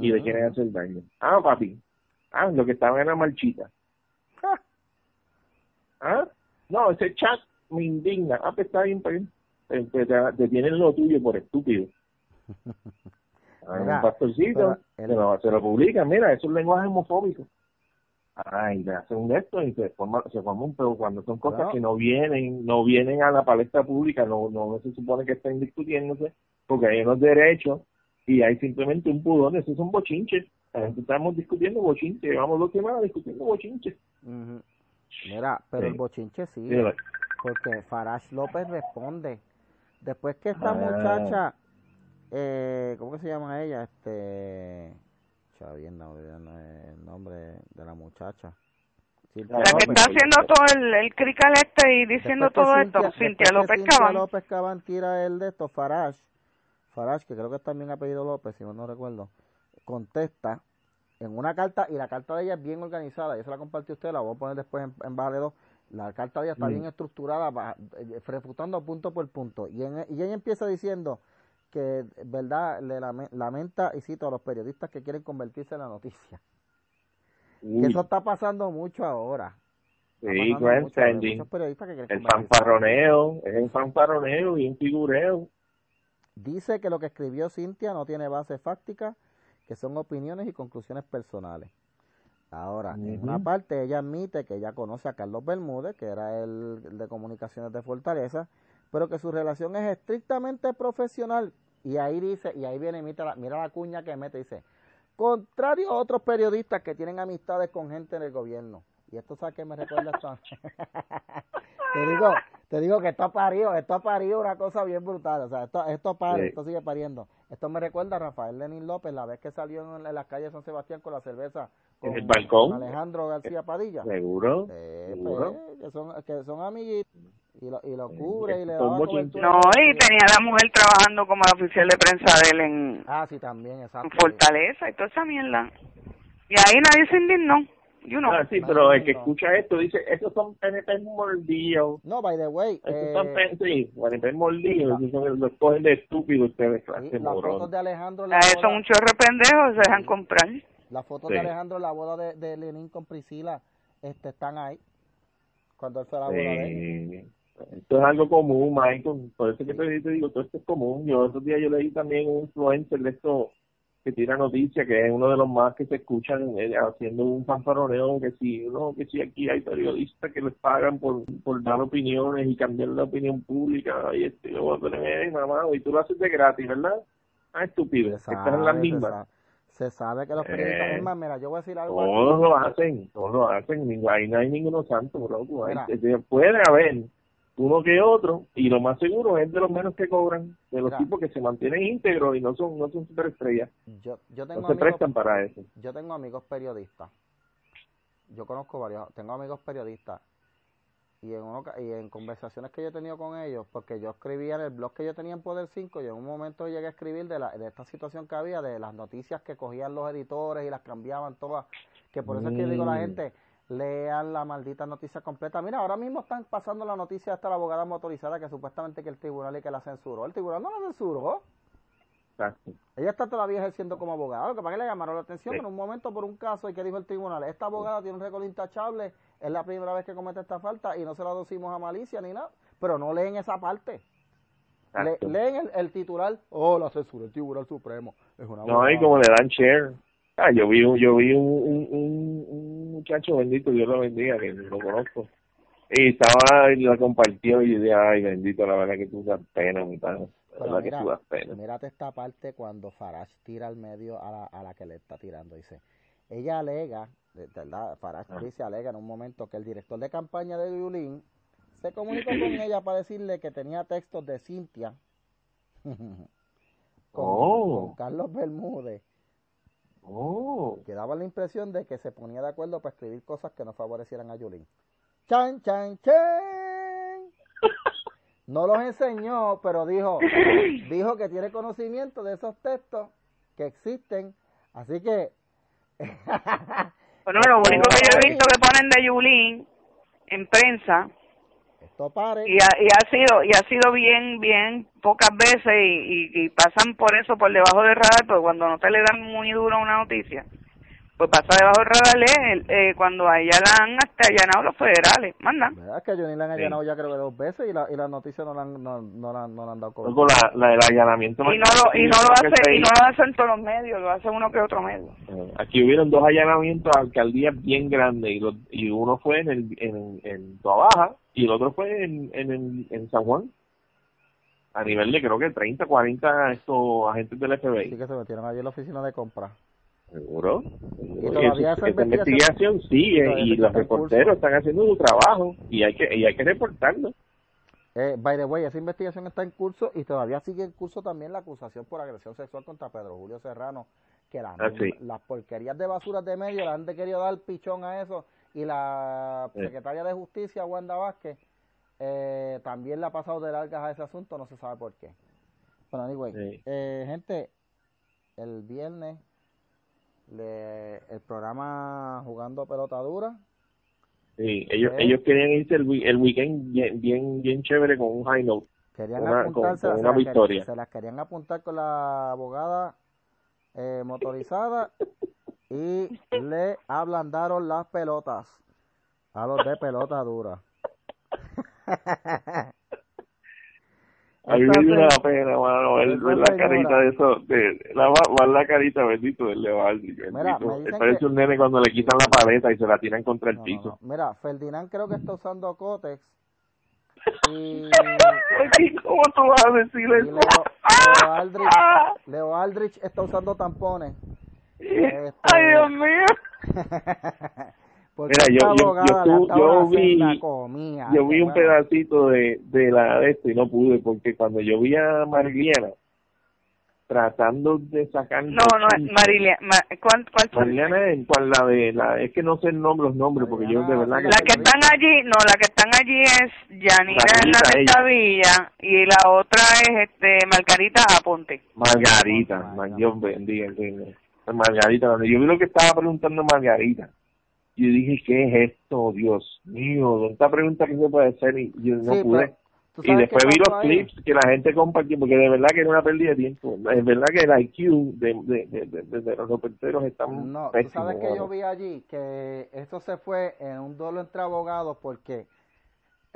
y de quieren hacer daño. Ah, papi, ah, lo que estaba en la marchita. Ah, no, ese chat me indigna. Ah, pues está bien, pues te, tienen lo tuyo por estúpido. un pastorcito, se, lo, se lo publican, mira, eso es un lenguaje homofóbico. Ay, le hacen un esto y se forma, se forma un pero cuando son cosas que no vienen, no vienen a la palestra pública, no, no, se supone que estén discutiéndose, porque hay unos derechos y hay simplemente un pudor, esos son bochinches. estamos discutiendo bochinches, llevamos dos semanas discutiendo bochinches. Mira, pero el bochinche sí, porque Farash López responde Después que esta ah. muchacha, eh, ¿cómo que se llama ella? Este, no, el nombre de la muchacha. la que está haciendo todo el, el crical este y diciendo todo esto, Cintia López Cabán. López Cabán tira el de esto, Farash, Farash, que creo que también ha pedido López, si no recuerdo, contesta en una carta, y la carta de ella es bien organizada, yo se la compartió usted, la voy a poner después en, en barra 2, la carta de ella está mm. bien estructurada, eh, refutando punto por punto. Y, en, y ella empieza diciendo que, verdad, le lamenta, y cito, a los periodistas que quieren convertirse en la noticia. Que eso está pasando mucho ahora. Sí, pues, el fanfarroneo, es un fanfarroneo y un figureo. Dice que lo que escribió Cintia no tiene base fáctica, que son opiniones y conclusiones personales. Ahora, en una parte ella admite que ella conoce a Carlos Bermúdez, que era el, de comunicaciones de Fortaleza, pero que su relación es estrictamente profesional Y ahí dice, y ahí viene, mira la, mira la cuña que mete, dice, contrario a otros periodistas que tienen amistades con gente en el gobierno. Y esto sabe que me recuerda esto. te digo, te digo que esto ha parido, esto ha parido una cosa bien brutal, o sea, esto, esto pare, esto sigue pariendo. Esto me recuerda a Rafael Lenín López, la vez que salió en, las calles de San Sebastián con la cerveza. Con el balcón? Alejandro García Padilla. Seguro. ¿Seguro? Pues, que, son, que son amiguitos y lo, y lo cubre y le da No, y tenía la mujer trabajando como la oficial de prensa de él en, ah, sí, también, exacto, Fortaleza y toda esa mierda. Y ahí nadie se indignó. You know. Ah, sí, pero el que escucha esto dice, esos son PNP mordidos. No, by the way. Esos eh, son sí, PNP mordidos, esos son los cogen de estúpidos ustedes, clase sí, Las fotos de Alejandro. La son un chorro pendejos, se dejan comprar. Las fotos de Alejandro la boda de, de Lenin con Priscila este, están ahí. Cuando él fue a la boda de él. Esto es algo común, Michael. Por eso que te digo, todo esto es común. Yo otro día yo leí también un influencer de esto que tira noticias, que es uno de los más que se escuchan eh, haciendo un fanfaroneo, que si no, que si aquí hay periodistas que les pagan por, por dar opiniones y cambiar la opinión pública, y este, yo voy a poner, mamá, y tú lo haces de gratis, ¿verdad? Ah, estúpido, estás en las mismas. Se sabe que los periodistas, eh, más, mira, yo voy a decir algo. Todos lo hacen, todos lo hacen, ahí no hay ninguno santo, bro. Puede haber uno que otro, y lo más seguro es de los menos que cobran, de los tipos que se mantienen íntegros y no son no son superestrellas. Yo, yo tengo no se prestan para eso. Yo tengo amigos periodistas. Yo conozco varios, tengo amigos periodistas y en, uno, y en conversaciones que yo he tenido con ellos, porque yo escribía en el blog que yo tenía en Poder 5 y en un momento llegué a escribir de, la, de esta situación que había, de las noticias que cogían los editores y las cambiaban todas, que por eso es que yo digo a la mm. gente, lean la maldita noticia completa. Mira, ahora mismo están pasando la noticia hasta la abogada motorizada que supuestamente que el tribunal y que la censuró. El tribunal no la censuró. Ella está todavía ejerciendo como abogada. Lo que pasa es que le llamaron la atención en un momento por un caso y que dijo el tribunal, esta abogada tiene un récord intachable, es la primera vez que comete esta falta y no se la docimos a malicia ni nada. Pero no leen esa parte. leen el, titular, oh, la censura, el Tribunal Supremo. Es una no, y como le dan share. Ah, yo vi, un, yo vi un, un, muchacho bendito, Dios lo bendiga, que lo conozco. Y estaba, y la compartió y yo dije, ay, bendito, la verdad que tú das pena, mi padre. La verdad que tú das pena. Mírate esta parte cuando Farage tira al medio a la, a la que le está tirando. Dice, ella alega, ¿verdad? Farage ah. dice, alega en un momento que el director de campaña de Yulín se comunicó con ella para decirle que tenía textos de Cintia con, oh. con Carlos Bermúdez Oh. Que daba la impresión de que se ponía de acuerdo para escribir cosas que no favorecieran a Yulín. Chan, chan, chan. No los enseñó, pero dijo, dijo que tiene conocimiento de esos textos que existen. Así que. bueno, lo único que yo he visto que ponen de Yulín en prensa y ha, y ha sido y ha sido bien bien pocas veces y, y, pasan por eso por debajo del radar pero cuando no te le dan muy duro una noticia pues pasa debajo del radar eh, cuando a ella la han hasta allanado los federales mandan ¿verdad que a Johnny la han allanado ya creo que dos veces y la, y la noticia no la han, no, no, la, no la han dado con la, la del allanamiento y no lo, y no lo hace y no lo hacen todos los medios lo hace uno que otro medio. Eh, aquí hubieron dos allanamientos a alcaldías bien grandes y, y uno fue en el en, en Baja y el otro fue en, en, en San Juan. A nivel de creo que 30, 40 estos agentes del FBI. Sí que se metieron allí en la oficina de compra. Seguro. Y todavía esa investigación, sigue y los reporteros están haciendo su trabajo y hay que y hay que reportarlo. Eh, by the way, esa investigación está en curso y todavía sigue en curso también la acusación por agresión sexual contra Pedro Julio Serrano, que las, ah, las porquerías de basuras de medio le han querido dar pichón a eso y la secretaria de Justicia, Wanda Vázquez, eh, también le ha pasado de largas a ese asunto, no se sabe por qué. Bueno, anyway, eh, gente, el viernes le, el programa Jugando Pelota Dura. Sí, ellos, eh, ellos querían irse el, el weekend bien, bien, bien chévere con un high note. Querían apuntarse, una victoria. se las querían apuntar con la abogada eh, motorizada y le ablandaron las pelotas a los de pelota dura. A mí me una pena, mano, ver, la carita de eso, de, la, ver la carita, bendito, del Levaldi, bendito. parece un nene cuando le quitan la paleta y se la tiran contra el piso. Mira, Ferdinand creo que está usando Cotex y... ¿Cómo tú vas a decir eso? Leo Aldrich, Leo Aldrich está usando tampones. Este... Ay, Dios mío. Mira, yo, yo, yo, yo vi, yo vi un pedacito de, de la de esto y no pude porque cuando yo vi a Mariliana tratando de sacar no no Mariliana ¿cuál, cuál Mariliana es cuál la de la es que no sé el nombre los nombres porque yo de verdad que la que están allí no la que están allí es Yanira Hernández Villa y la otra es este Margarita Aponte. Margarita Dios bendiga Margarita yo vi lo que estaba preguntando Margarita yo dije, ¿qué es esto, Dios mío? Esta pregunta que se puede hacer y yo no pude. Y después vi los clips que la gente compartió, porque de verdad que era una pérdida de tiempo. Es verdad que el IQ de, de, de, de, los reporteros está No, tú sabes que yo vi allí que esto se fue en un duelo entre abogados porque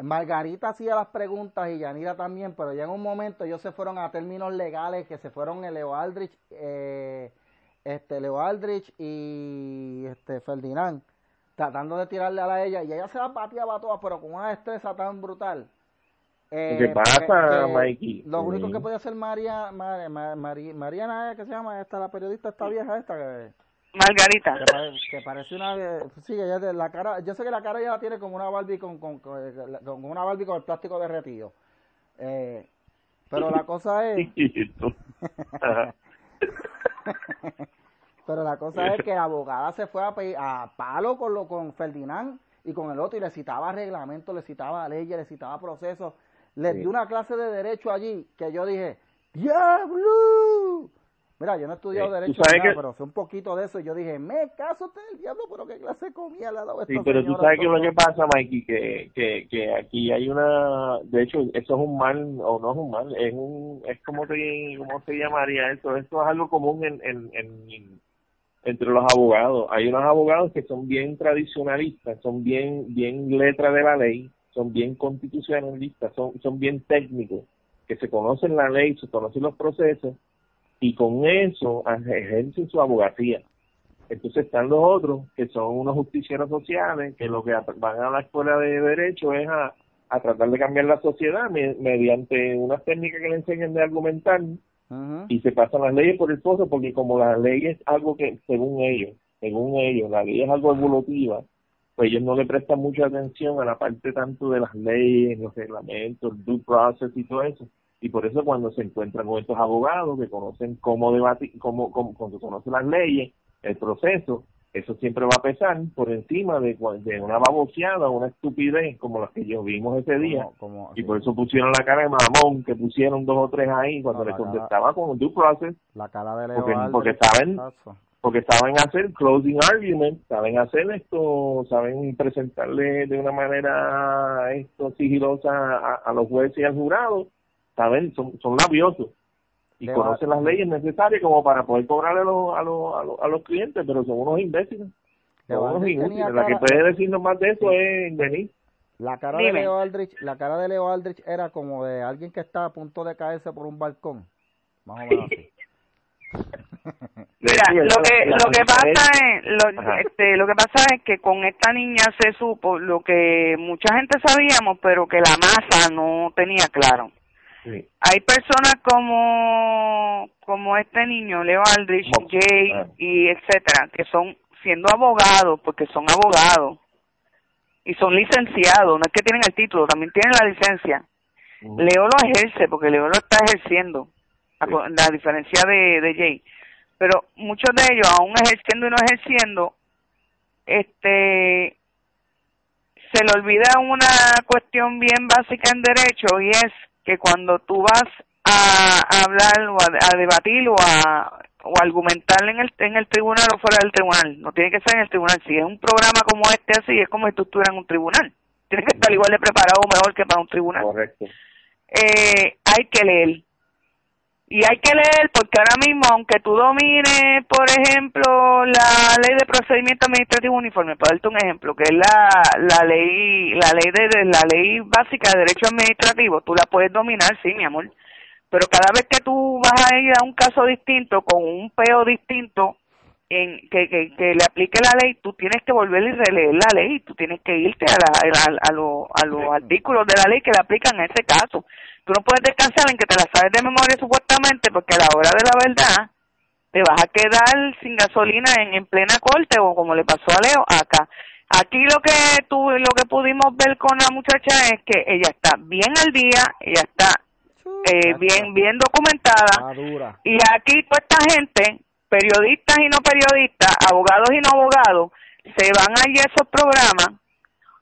Margarita hacía las preguntas y Yanira también, pero ya en un momento ellos se fueron a términos legales, que se fueron el Leo Aldrich, eh, este Leo Aldrich y este Ferdinand tratando de tirarle a la ella y ella se la bateaba todas, pero con una destreza tan brutal. Eh, ¿Qué pasa, Mikey? Lo único que podía hacer María, María, María, Mariana, ¿qué se llama? Esta, la periodista, esta vieja esta que... Margarita. Que, parece una... Sí, ella de la cara... Yo sé que la cara ya la tiene como una Barbie con, con, con, una Barbie con el plástico derretido. Eh, pero la cosa es... Pero la cosa es que la abogada se fue a, a palo con, lo, con Ferdinand y con el otro y le citaba reglamento, le citaba leyes, le citaba procesos. Le dio una clase de derecho allí que yo dije, ¡Diablo! Mira, yo no he estudiado derecho, pero sé un poquito de eso. Y yo dije, me caso usted el diablo, pero qué clase comía le ha dado Sí, pero tú sabes que lo que pasa, Mikey, que, que, que aquí hay una, de hecho, eso es un mal, o no es un mal, es un, es como te, ¿cómo se llamaría eso? Esto es algo común en, en, en entre los abogados. Hay unos abogados que son bien tradicionalistas, son bien, bien letra de la ley, son bien constitucionalistas, son, son bien técnicos, que se conocen la ley, se conocen los procesos, y con eso ejercen su abogacía. Entonces están los otros, que son unos justicieros sociales, que lo que van a la escuela de derecho es a, a tratar de cambiar la sociedad mediante unas técnicas que le enseñan de argumentar y se pasan las leyes por el pozo porque como la ley es algo que, según ellos, según ellos, la ley es algo evolutiva, pues ellos no le prestan mucha atención a la parte tanto de las leyes, los reglamentos, el due process y todo eso. Y por eso cuando se encuentran con estos abogados que conocen cómo debatir, cómo, cómo, cuando conocen las leyes, el proceso, eso siempre va a pesar por encima de, de una baboseada, una estupidez como las que yo vimos ese día. y por eso pusieron la cara de mamón, que pusieron dos o tres ahí cuando le contestaba con due process. La cara de porque, porque saben porque saben hacer closing argument, saben hacer esto, saben presentarle de una manera esto sigilosa a, a los jueces y al jurado, saben, son, son labiosos y conocen las leyes necesarias como para poder cobrarle a los, a los, a los, clientes, pero son unos imbéciles. Son unos inútiles. La que puede decirnos más de eso es venir. La cara de Leo Aldrich, la cara de Leo Aldrich era como de alguien que está a punto de caerse por un balcón. Más o menos así. Mira, lo que lo que pasa es lo, este, lo que pasa es que con esta niña se supo lo que mucha gente sabíamos, pero que la masa no tenía claro. Hay personas como como este niño, Leo Aldrich, Jay ah. y etcétera, que son siendo abogados, porque son abogados y son licenciados, no es que tienen el título, también tienen la licencia. Leo lo ejerce porque Leo lo está ejerciendo, a, la diferencia de, de Jay. Pero muchos de ellos, aún ejerciendo y no ejerciendo, este se le olvida una cuestión bien básica en derecho y es que cuando tú vas a, hablar o a, debatir o a, o argumentar en el, en el tribunal o fuera del tribunal, no tiene que ser en el tribunal. Si es un programa como este así, es como si tú estuvieras en un tribunal. Tienes que estar igual de preparado o mejor que para un tribunal. Correcto. Eh, hay que leer y hay que leer porque ahora mismo, aunque tú domines, por ejemplo, la ley de procedimiento administrativo uniforme, para darte un ejemplo, que es la, la ley, la ley de, la ley básica de derecho administrativo, tú la puedes dominar, sí, mi amor. Pero cada vez que tú vas a ir a un caso distinto, con un peo distinto, en que, que, que le aplique la ley, tú tienes que volver y releer la ley, tú tienes que irte a, la, a, a, los, a los artículos de la ley que le aplican en ese caso. Tú no puedes descansar en que te la sabes de memoria supuestamente porque a la hora de la verdad te vas a quedar sin gasolina en, en plena corte o como le pasó a Leo acá. Aquí lo que tú, lo que pudimos ver con la muchacha es que ella está bien al día, ella está eh, bien bien documentada y aquí toda esta gente periodistas y no periodistas, abogados y no abogados, se van allí a esos programas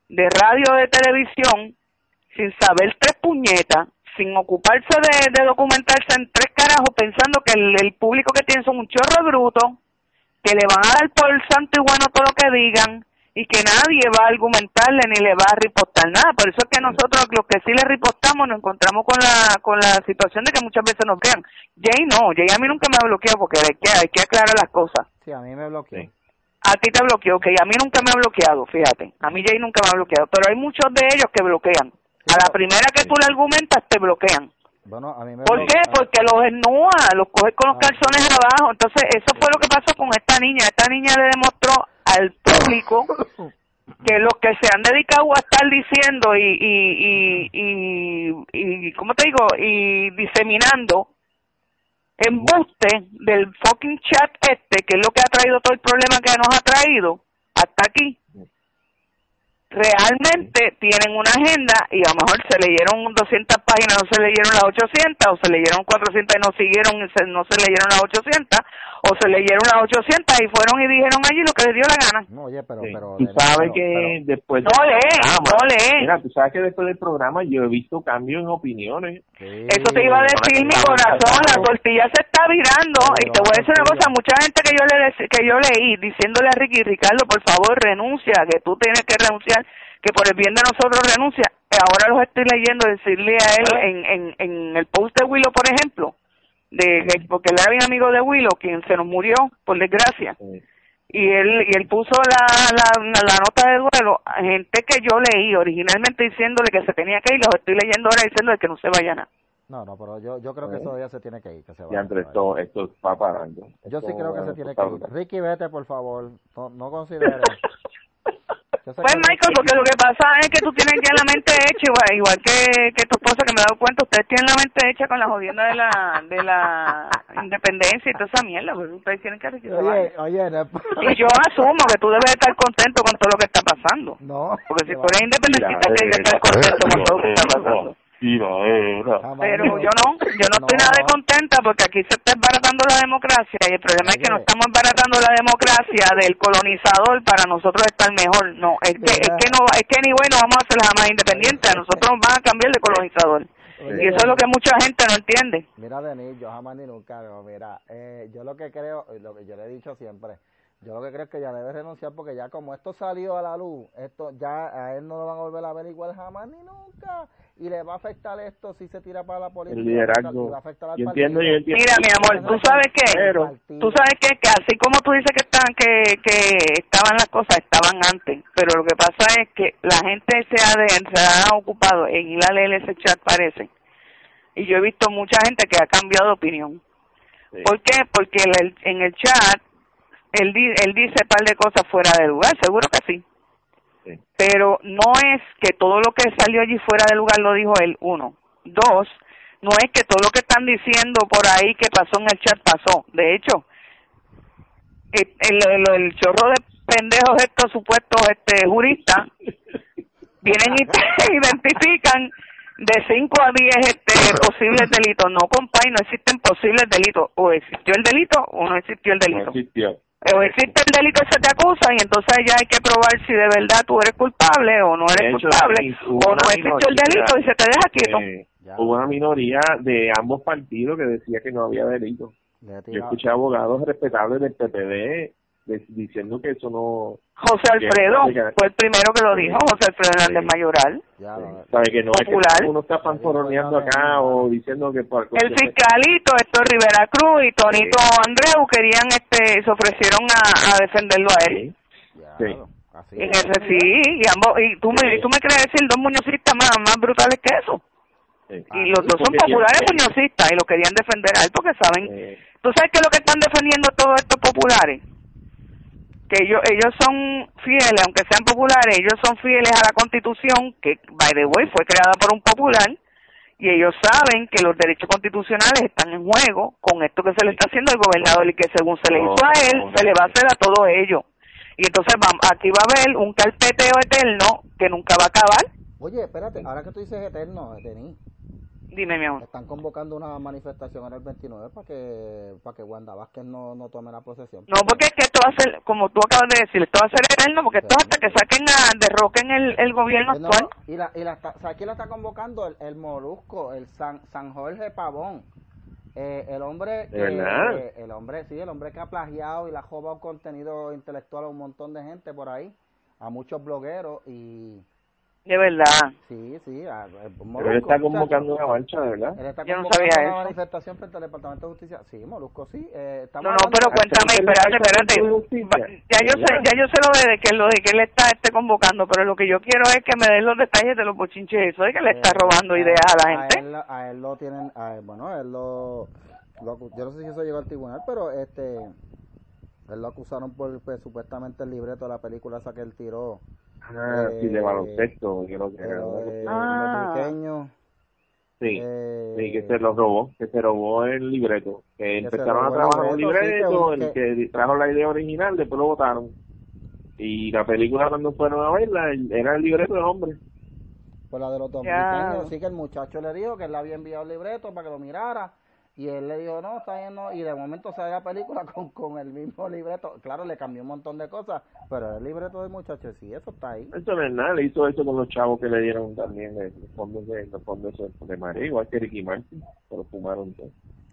de radio de televisión sin saber tres puñetas, sin ocuparse de, documentarse en tres carajos, pensando que el, público que tienen son un chorro bruto, que le van a dar por santo y bueno todo lo que digan, y que nadie va a argumentarle ni le va a ripostar nada. Por eso es que nosotros los que sí le ripostamos nos encontramos con la con la situación de que muchas veces nos vean. Jay no, Jay a mí nunca me ha bloqueado porque hay que, hay que aclarar las cosas. Sí, a mí me bloqueó. A ti te bloqueó, que a mí nunca me ha bloqueado, fíjate. A mí Jay nunca me ha bloqueado, pero hay muchos de ellos que bloquean. a la primera que tú le argumentas, te bloquean. Bueno, a mí me ¿Por qué? Porque los ennúa, los coge con los ah. calzones abajo. Entonces, eso fue lo que pasó con esta niña. Esta niña le demostró al público que los que se han dedicado a estar diciendo y, y, y, y, ¿cómo te digo? Y diseminando embuste del fucking chat este, que es lo que ha traído todo el problema que nos ha traído hasta aquí, realmente tienen una agenda y a lo mejor se leyeron 200 páginas, no se leyeron las 800, o se leyeron 400 y no siguieron, no se leyeron las 800, o se leyeron las 800 y fueron y dijeron allí lo que les dio la gana. No, oye, pero... pero tú sabes que después... No lee, no lee. Mira, tú sabes que después del programa yo he visto cambios en opiniones. Eso te iba a decir mi corazón, la tortilla se está virando. Y te voy a decir una cosa, mucha gente que yo le que yo leí diciéndole a Ricky Ricardo, por favor, renuncia, que tú tienes que renunciar que por el bien de nosotros renuncia. Ahora los estoy leyendo decirle a él en, en, en el post de Willow, por ejemplo, de porque él era bien amigo de Willow, quien se nos murió, por desgracia. Y él, y él puso la, la, la nota de duelo a gente que yo leí originalmente diciéndole que se tenía que ir, los estoy leyendo ahora diciéndole que no se vayan a. No, no, pero yo, yo creo que eso ya se tiene que ir. Que se vaya, entre esto, esto va parando. Yo sí creo que se tiene que ir. Ricky, vete, por favor. No, no consideres. Pues Michael, porque lo que pasa es que tú tienes ya la mente hecha, igual, igual que, que tu esposa, que me he dado cuenta, ustedes tienen la mente hecha con la jodienda de la, de la independencia y toda esa mierda, pues ustedes tienen que Oye, oye, Y yo asumo que tú debes estar contento con todo lo que está pasando. No. Porque si tú eres independentista, tienes que estar contento con todo lo que está pasando. Pero yo no, yo no, estoy nada de contenta porque aquí se está embaratando la democracia y el problema es que no estamos embaratando la democracia del colonizador para nosotros estar mejor. No, es que, es que no, es que ni bueno vamos a ser jamás independientes, a nosotros nos van a cambiar de colonizador. Y eso es lo que mucha gente no entiende. Mira, Denis, yo jamás ni nunca, mira, eh, yo lo que creo, lo que yo le he dicho siempre, yo lo que creo es que ya debe renunciar porque ya como esto salió a la luz, esto ya a él no lo van a volver a ver igual jamás ni nunca y le va a afectar esto si se tira para la política. El liderazgo. Va a afectar al yo entiendo, yo entiendo. Mira, mi amor, tú sabes qué, tú sabes qué, que así como tú dices que están, que, que estaban las cosas, estaban antes, pero lo que pasa es que la gente se ha, de, se ha ocupado en ir a leer ese chat, parece, y yo he visto mucha gente que ha cambiado de opinión. ¿Por qué? Porque el, en el chat él, él dice un par de cosas fuera de lugar, seguro que sí pero no es que todo lo que salió allí fuera de lugar lo dijo él, uno. Dos, no es que todo lo que están diciendo por ahí que pasó en el chat pasó. De hecho, el, el, el chorro de pendejos estos supuestos este juristas vienen y te identifican de 5 a 10 este, posibles delitos. No, compadre, no existen posibles delitos. O existió el delito o no existió el delito. No existió existe el delito y se te acusa y entonces ya hay que probar si de verdad tú eres culpable o no eres culpable o no existe el delito y se te deja quieto. hubo una minoría de ambos partidos que decía que no había delito. Yo escuché abogados respetables del PPD diciendo que eso no... José Alfredo fue el primero que lo dijo, José Alfredo Hernández Mayoral. ¿Sabe que no popular. es que uno está fanforoneando acá o diciendo que... Por el fiscalito, Héctor Rivera Cruz y Tonito Andreu querían, este se ofrecieron a, a defenderlo a él. Sí. Y, ese, sí, y, ambos, y tú me, tú me crees decir dos muñocistas más, más brutales que eso. Y los dos son populares muñocistas y lo querían defender a él porque saben... ¿Tú sabes qué es lo que están defendiendo todos estos populares? Que ellos ellos son fieles, aunque sean populares, ellos son fieles a la Constitución, que by the way fue creada por un popular, y ellos saben que los derechos constitucionales están en juego con esto que se le está haciendo al gobernador y que según se le hizo a él, se le va a hacer a todos ellos. Y entonces vamos, aquí va a haber un carpeteo eterno que nunca va a acabar. Oye, espérate, ahora que tú dices eterno, Denis, Dime, mi amor. están convocando una manifestación en el 29 para que para que Wanda Vázquez no, no tome la posesión. No, porque es que esto va a ser, como tú acabas de decir, esto va a ser eterno, porque esto hasta que saquen a, derroquen el, el gobierno no, actual. y la, y la está, ¿sabes quién la está convocando? El, el Molusco, el San, San Jorge Pavón. Eh, el hombre eh, el hombre, sí, el hombre que ha plagiado y le ha robado contenido intelectual a un montón de gente por ahí, a muchos blogueros y De verdad. sí, sí, a, el Pero él está convocando una marcha, de verdad. Él está Yo no sabía una eso. manifestación frente al Departamento de Justicia. Sí, Molusco, sí. Eh, estamos No, no, pero cuéntame, espérate, espérate. Ya yo sé, ya yo sé lo de que lo de que él está este convocando, pero lo que yo quiero es que me den los detalles de los bochinches, eso de que le está Eh, robando a- ideas a la A gente. él, a él lo tienen, a él- bueno, él lo, lo yo no sé si eso llegó al tribunal, pero este, él lo acusaron por pues, supuestamente el libreto de la película esa que él tiró, Ah, sí, de Eh, baloncesto, yo creo que era. de Ah. Sí, eh, sí, que se lo robó, que se robó el libreto. Que se empezaron a el trabajar un libreto, sí, que el que- que trajo la idea original, después lo votaron. Y la película cuando fueron a verla, era el libreto del hombre. Por la de los dominicanos, sí que el muchacho le dijo que él le había enviado el libreto para que lo mirara y él le dijo, no, está bien, no, y de momento sale la película con, con el mismo libreto, claro, le cambió un montón de cosas, pero el libreto del muchacho, sí, eso está ahí. Eso no es nada, le hizo eso con los chavos que le dieron también de- los fondos de, los fondos de, de María, igual que Ricky Martin, se lo fumaron todo.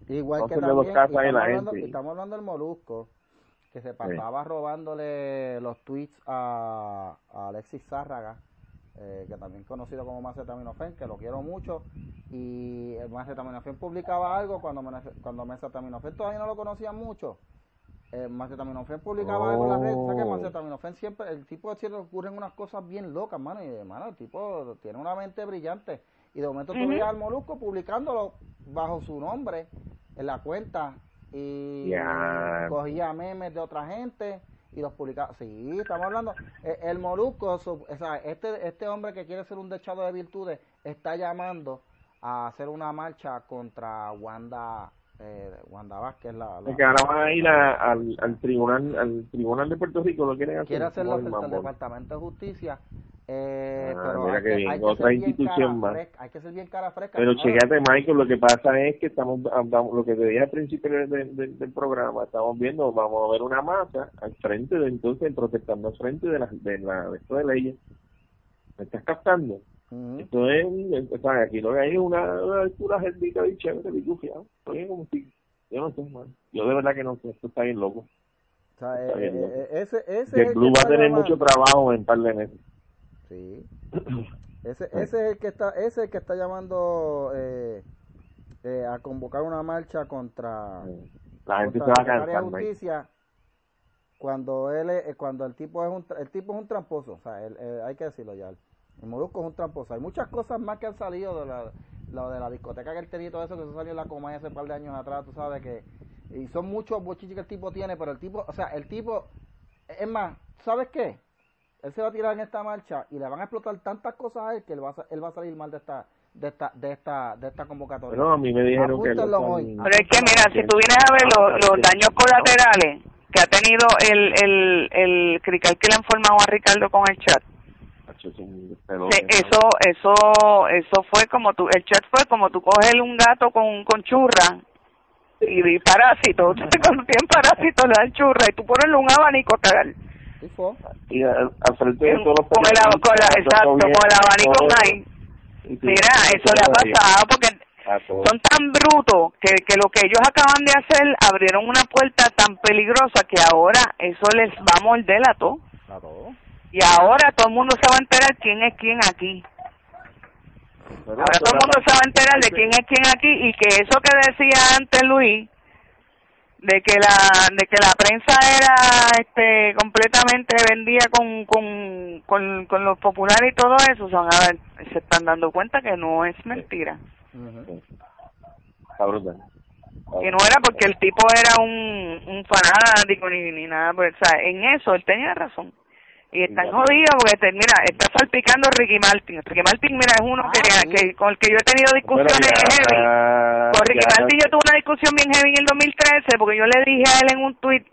Igual No que también, la estamos, hablando, gente. estamos hablando del Molusco, que se pasaba robándole los tweets a, a Alexis Zárraga, eh, que también conocido como Macetaminofen, que lo quiero mucho, y el Macetaminofen publicaba algo cuando, cuando Macetaminofen todavía no lo conocía mucho. Eh, Macetaminofen publicaba algo en las redes, o sea que Oh. Macetaminofen siempre, el tipo siempre ocurren unas cosas bien locas, mano, y mano, el tipo tiene una mente brillante, y de momento tú Ujú. veías al Molusco publicándolo bajo su nombre en la cuenta, y cogía memes de otra gente y los publicaba. Sí, estamos hablando. eh, El Molusco, su- o este, este hombre que quiere ser un dechado de virtudes está llamando a hacer una marcha contra Wanda, eh, Wanda Vázquez, la, la- que ahora van a ir a- al, al tribunal al tribunal de Puerto Rico, lo quieren hacer. quiere hacerlo al. Departamento de Justicia. Eh, Ah, pero mira hay qué que, bien, hay que otra institución más. fresca, hay que ser bien cara fresca. Pero chequete, Michael, lo que pasa es que estamos, andamos- lo que te dije al principio del, del- del programa, estamos viendo, vamos a ver una masa al frente de entonces, protestando al frente de la, de la, de esto de leyes. ¿Me estás captando? Esto es, un- o sea, aquí lo que hay es una, una pura gentita bien chévere, gufiado. Oye, como si, yo no sé, man. Yo de verdad que no sé, esto está bien loco. O sea, Está eh, bien, eh, loco. eh, ese, ese el Blue va a tener mucho trabajo en par de meses. Sí. Ese, ese es el que está, ese es el que está llamando eh, eh, a convocar una marcha contra, La gente se contra va a cansar. Justicia cuando él es- eh, cuando el tipo es un el tipo es un tramposo, o sea, él- eh, hay que decirlo ya. El Molusco es un tramposo. Hay muchas cosas más que han salido de la, lo de la discoteca que él tenía y todo eso que eso salió en la coma hace un par de años atrás, tú sabes que y son muchos bochiches que el tipo tiene, pero el tipo, o sea, el tipo es más, ¿sabes qué? Él se va a tirar en esta marcha y le van a explotar tantas cosas a él que él va a, él va a salir mal de esta de esta de esta de esta convocatoria. Bueno, a mí me dijeron que hoy. Pero es que mira, si tú vienes a ver los, los daños colaterales que ha tenido el, el, el crical que le han formado a Ricardo con el chat, Eso, eso, eso fue como tú, el chat fue como tú coges un gato con, con churra y, y parásito, cuando tienen parásito le dan churra y tú pones un abanico a cagar. Y al, al frente de todos los con el, con la, exacto, con el abanico Mira, eso le ha pasado porque todos. son tan brutos que, que lo que ellos acaban de hacer abrieron una puerta tan peligrosa que ahora eso les va a morder a todos. A todo. Y ahora todo el mundo se va a enterar quién es quién aquí. Pero Ahora todo el mundo se va a enterar de quién es quién aquí y que eso que decía antes Luis de que la de que la prensa era este completamente vendida con con, con, con los populares y todo eso son se están dando cuenta que no es mentira. Está brutal. Y no era porque el tipo era un, un fanático ni, ni nada, pues, o sea, en eso él tenía razón. Y están jodidos porque, mira, está salpicando Ricky Martin. Ricky Martin, mira, es uno que, Ah, que, con el que yo he tenido discusiones heavy. Con Ricky ya- Martin yo tuve una discusión bien heavy en el 2013 porque yo le dije a él en un tweet,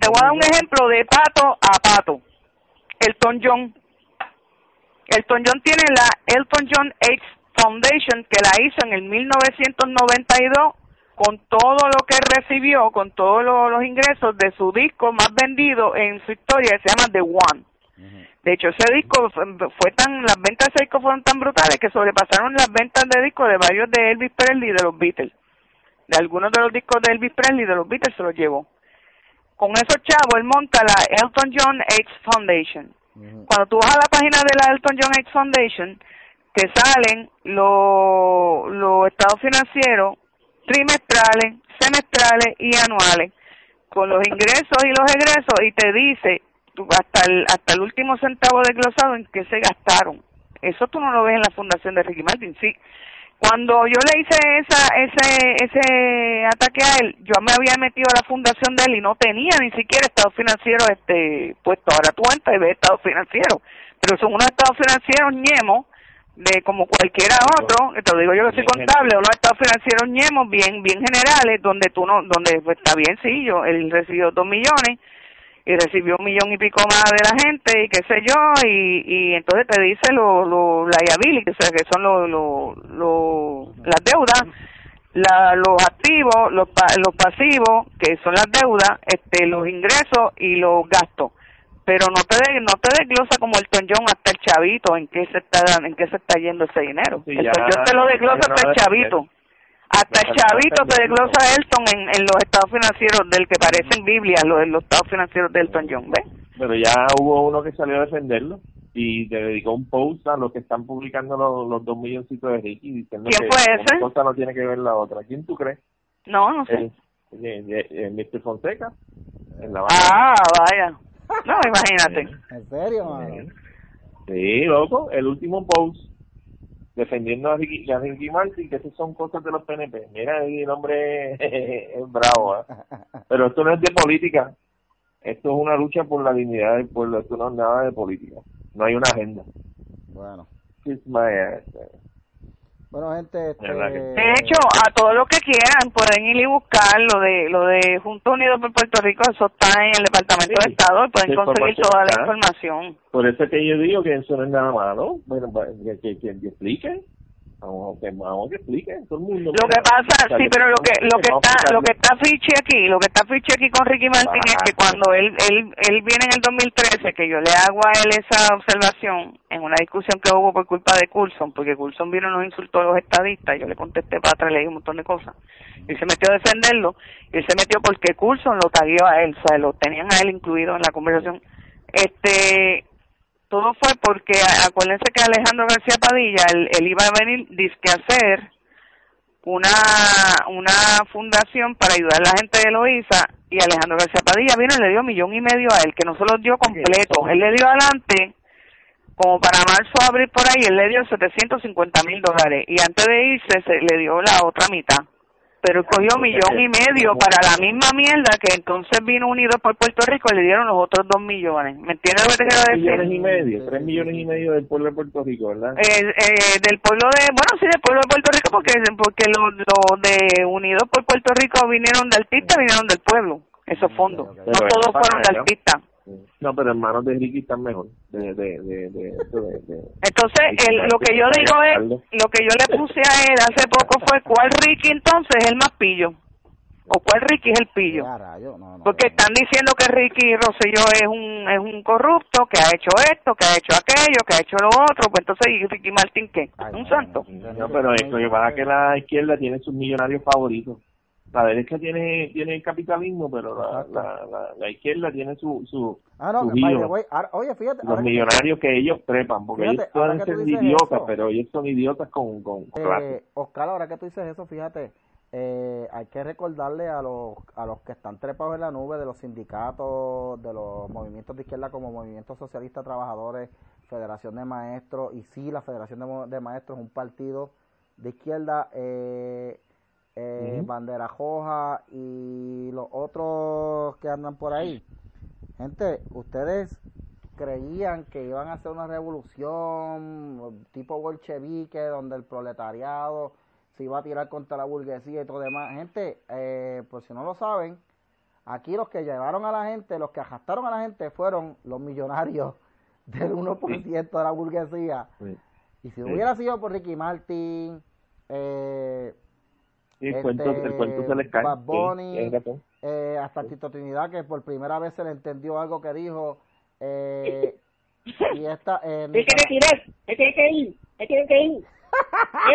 te voy a dar un ejemplo de pato a pato. Elton John. Elton John tiene la Elton John AIDS Foundation que la hizo en el 1992 con todo lo que recibió, con todos lo- los ingresos de su disco más vendido en su historia, que se llama The One. De hecho, ese disco fue, tan, las ventas de ese disco fueron tan brutales que sobrepasaron las ventas de discos de varios de Elvis Presley y de los Beatles. De algunos de los discos de Elvis Presley y de los Beatles se los llevó. Con esos chavos, él monta la Elton John AIDS Foundation. Cuando tú vas a la página de la Elton John AIDS Foundation, te salen los los estados financieros trimestrales, semestrales y anuales, con los ingresos y los egresos, y te dice hasta el, hasta el último centavo desglosado en que se gastaron. Eso tú no lo ves en la fundación de Ricky Martin, sí. Cuando yo le hice esa, ese, ese ataque a él, yo me había metido a la fundación de él y no tenía ni siquiera estado financiero este puesto. Ahora tú entras y ves estado financiero, pero son unos estados financieros ñemos de como cualquiera otro, te lo digo yo que soy contable, unos estados financieros ñemos bien bien generales, donde tú no, donde pues, está bien, sí, yo, él recibió dos millones y recibió un millón y pico más de la gente y qué sé yo y, y entonces te dice lo, lo liability, o sea que son los lo, lo, las deudas, la, los activos, los, pa- los pasivos, que son las deudas, este, los ingresos y los gastos. Pero no te de- no te desglosa como el John hasta el chavito en qué se está en qué se está yendo ese dinero. Sí, el ya- John te lo desglosa no hasta el chavito. Hasta el chavito depender. desglosa Elton en, en los estados financieros del que parecen Biblia, los, los estados financieros de Elton John, ¿ves? Pero ya hubo uno que salió a defenderlo y te dedicó un post a los que están publicando los, los dos milloncitos de Ricky diciendo ¿Quién que fue una ese? cosa no tiene que ver la otra. ¿Quién tú crees? No, no sé. El, el- el- el Mr. Fonseca. En la Ah, vaya. No, imagínate. ¿En serio, mano? Sí, loco, el último post defendiendo a Ricky, a Ricky Martin, que esas son cosas de los PNP. Mira, el hombre es bravo, ¿eh? Pero esto no es de política. Esto es una lucha por la dignidad del pueblo. Esto no es nada de política. No hay una agenda. Bueno. Kiss my ass. Bueno, gente, este, De hecho, a todos los que quieran pueden ir y buscar lo de lo de Juntos Unidos por Puerto Rico, eso está en el Departamento Sí, de Estado y pueden conseguir toda la información. Por eso es que yo digo que eso no es nada malo. Bueno, pa- que, que, que, que expliquen. Vamos, que, vamos que expliquen. Todo el mundo. Lo que pasa, sí, pero lo que lo que está lo que está fiche aquí, lo que está fiche aquí con Ricky Martin es que cuando él él él viene en el 2013 que yo le hago a él esa observación en una discusión que hubo por culpa de Coulson, porque Coulson vino y nos insultó a los estadistas, yo le contesté para atrás, le dije un montón de cosas. Y se metió a defenderlo, y él se metió porque Coulson lo taguió a él, o sea, lo tenían a él incluido en la conversación. Este todo fue porque acuérdense que Alejandro García Padilla él, él iba a venir disque a hacer una una fundación para ayudar a la gente de Loíza y Alejandro García Padilla vino y le dio millón y medio a él que no se los dio completo. Él le dio adelante como para marzo abril por ahí él le dio 750 mil dólares y antes de irse se le dio la otra mitad pero cogió millón y medio para la misma mierda que entonces vino unido por Puerto Rico y le dieron los otros dos millones ¿me entiendes lo que te quiero Tres millones decir? y medio, tres millones y medio del pueblo de Puerto Rico, ¿verdad? eh, eh, del pueblo de, bueno, sí, del pueblo de Puerto Rico, porque porque los lo de Unidos por Puerto Rico vinieron de artistas, vinieron del pueblo, esos fondos. ok. No todos fueron de artistas. No, pero hermanos de Ricky están mejor. De, de, de, de, eso de, de- Entonces, el, lo que yo digo es, lo que yo le puse a él hace poco fue, ¿cuál Ricky entonces es el más pillo? ¿O cuál Ricky es el pillo? No, Porque están diciendo que Ricky Rosselló es un es un corrupto, que ha hecho esto, que ha hecho aquello, que ha hecho lo otro, pues entonces ¿y Ricky Martin qué? ¿Un santo? no, pero es lo que pasa que la izquierda tiene sus millonarios favoritos. La derecha tiene tiene el capitalismo, pero la, la, la, la izquierda tiene su, su, Ah, no, the hijos. way, ahora- oye, fíjate. los que- millonarios que ellos trepan, porque Fíjate, ellos pueden ser idiotas, eso. pero ellos son idiotas con, con. Eh, Oscar, ahora que tú dices eso, fíjate, eh, hay que recordarle a los, a los que están trepados en la nube de los sindicatos, de los movimientos de izquierda como Movimiento Socialista Trabajadores, Federación de Maestros, y sí, la Federación de, de Maestros es un partido de izquierda, eh, eh, Bandera Roja y los otros que andan por ahí. Gente, ustedes creían que iban a hacer una revolución tipo bolchevique donde el proletariado se iba a tirar contra la burguesía y todo demás. Gente, eh, por si no lo saben, aquí los que llevaron a la gente, los que arrastraron a la gente fueron los millonarios del 1% de la burguesía. Y si hubiera sido por Ricky Martin, eh, el, cuento, el cuento se les cae. eh, hasta Tito Trinidad, que por primera vez se le entendió algo que dijo. Eh, y esta. Eh, es que tirar, es que ir, es que ir.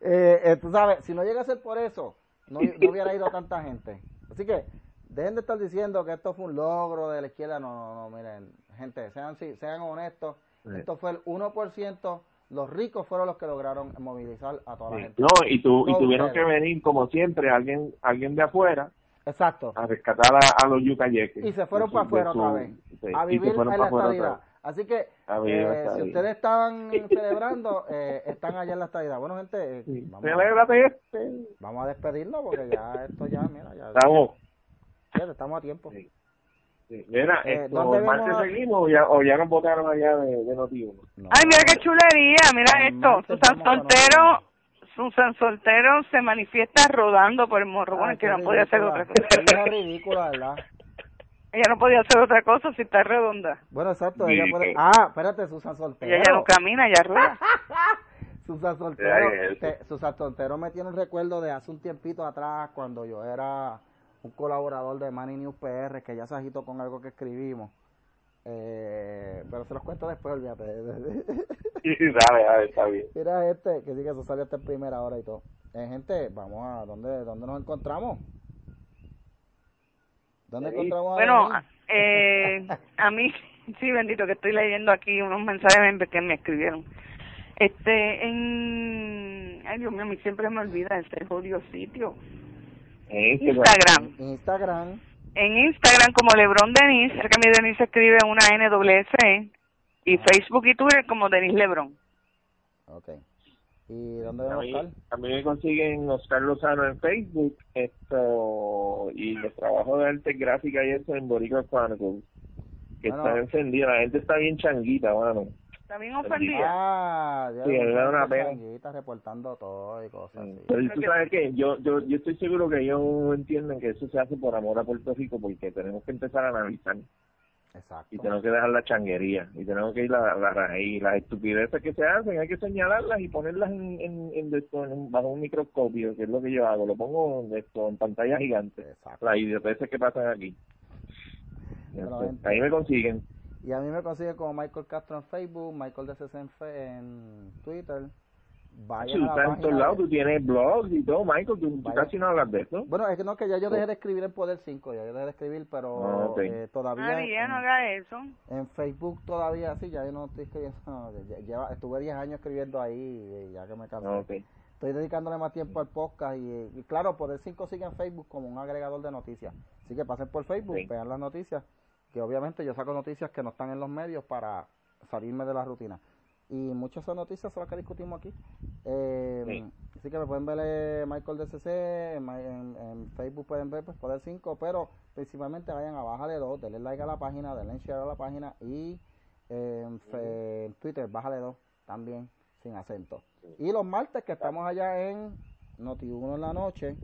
eh, eh, tú sabes, si no llega a ser por eso, no, no hubiera ido tanta gente. Así que dejen de estar diciendo que esto fue un logro de la izquierda. No, no, no, miren, gente, sean, sean honestos. Esto fue el 1%. Los ricos fueron los que lograron movilizar a toda la gente. No, y, tu, y tuvieron que venir, como siempre, alguien alguien de afuera Exacto. a rescatar a, los yucayeques. Y se fueron para afuera otra vez. a vivir en la estadidad. Así que, eh, si ustedes estaban celebrando, eh, están allá en la estadidad. Bueno, gente, eh, vamos, a, este. vamos a despedirnos porque ya esto ya, mira, ya. Estamos. estamos a tiempo. Sí. Mira, eh, ¿dónde vemos... seguimos o ya, o ya nos votaron allá de, de Noti Ay, mira qué chulería, mira esto. Susan Soltero, Susan Soltero se manifiesta rodando por el morro. Bueno, que no podía hacer otra cosa. Es ridícula, ¿verdad? Ella no podía hacer otra cosa si está redonda. Bueno, exacto, ella puede... Ah, espérate, Susan Soltero. Ella no camina, ella rueda. Susan Soltero, Susan Soltero me tiene un recuerdo de hace un tiempito atrás cuando yo era un colaborador de Money News PR que ya se agitó con algo que escribimos. Eh, pero se los cuento después, olvídate. sí, dale, dale, está bien. Mira este, que sí que eso salió hasta en primera hora y todo. Eh, gente, vamos a, ¿dónde, dónde nos encontramos? ¿Dónde encontramos a Bueno, eh, a mí, sí, bendito, que estoy leyendo aquí unos mensajes que me escribieron. Este, en... Ay, Dios mío, a mí siempre me olvida ese jodido sitio. Instagram. Instagram. En Instagram como Lebron Denis, cerca mi Denis escribe una NWC y ah. Facebook y Twitter como Denis Lebron. Ok. ¿Y dónde estar? También me consiguen Oscar Lozano en Facebook esto y los trabajos de arte gráfica y eso en Boricua Chronicles que están encendidos. La gente está bien changuita, mano. También ofendida. Ah, sí, me da una pena. reportando todo y cosas así. Pero tú sabes que yo, yo, yo estoy seguro que ellos entienden que eso se hace por amor a Puerto Rico porque tenemos que empezar a analizar. Exacto. Y tenemos que dejar la changuería y tenemos que ir a la, raíz. Las estupideces que se hacen hay que señalarlas y ponerlas en, en, en, bajo un microscopio, que es lo que yo hago. Lo pongo esto, en pantalla gigante. Exacto. Las idioteces que pasan aquí. ahí me consiguen. Y a mí me consigue como Michael Castro en Facebook, Michael DCC en, en Twitter. Vaya en todos lados, tú tienes blogs y todo, Michael, tú, casi no hablas de eso. Bueno, es que no, que ya yo dejé de escribir en Poder 5, ya yo dejé de escribir, pero ah, eh, todavía... Ah, no haga eso. En Facebook todavía sí, ya yo no estoy escribiendo, lleva, estuve 10 años escribiendo ahí, ya que me cansé. Ah, estoy dedicándole más tiempo al podcast y, y, claro, Poder 5 sigue en Facebook como un agregador de noticias. Así que pasen por Facebook, vean las noticias que obviamente yo saco noticias que no están en los medios para salirme de la rutina. Y muchas de esas noticias son las que discutimos aquí. Eh, Así que me pueden ver eh, Michael DCC, en, en, Facebook pueden ver pues Poder 5, pero principalmente vayan a Bájale 2, denle like a la página, denle share a la página y en, Twitter, Bájale 2 también, sin acento. Y los martes que estamos allá en Noti1 en la noche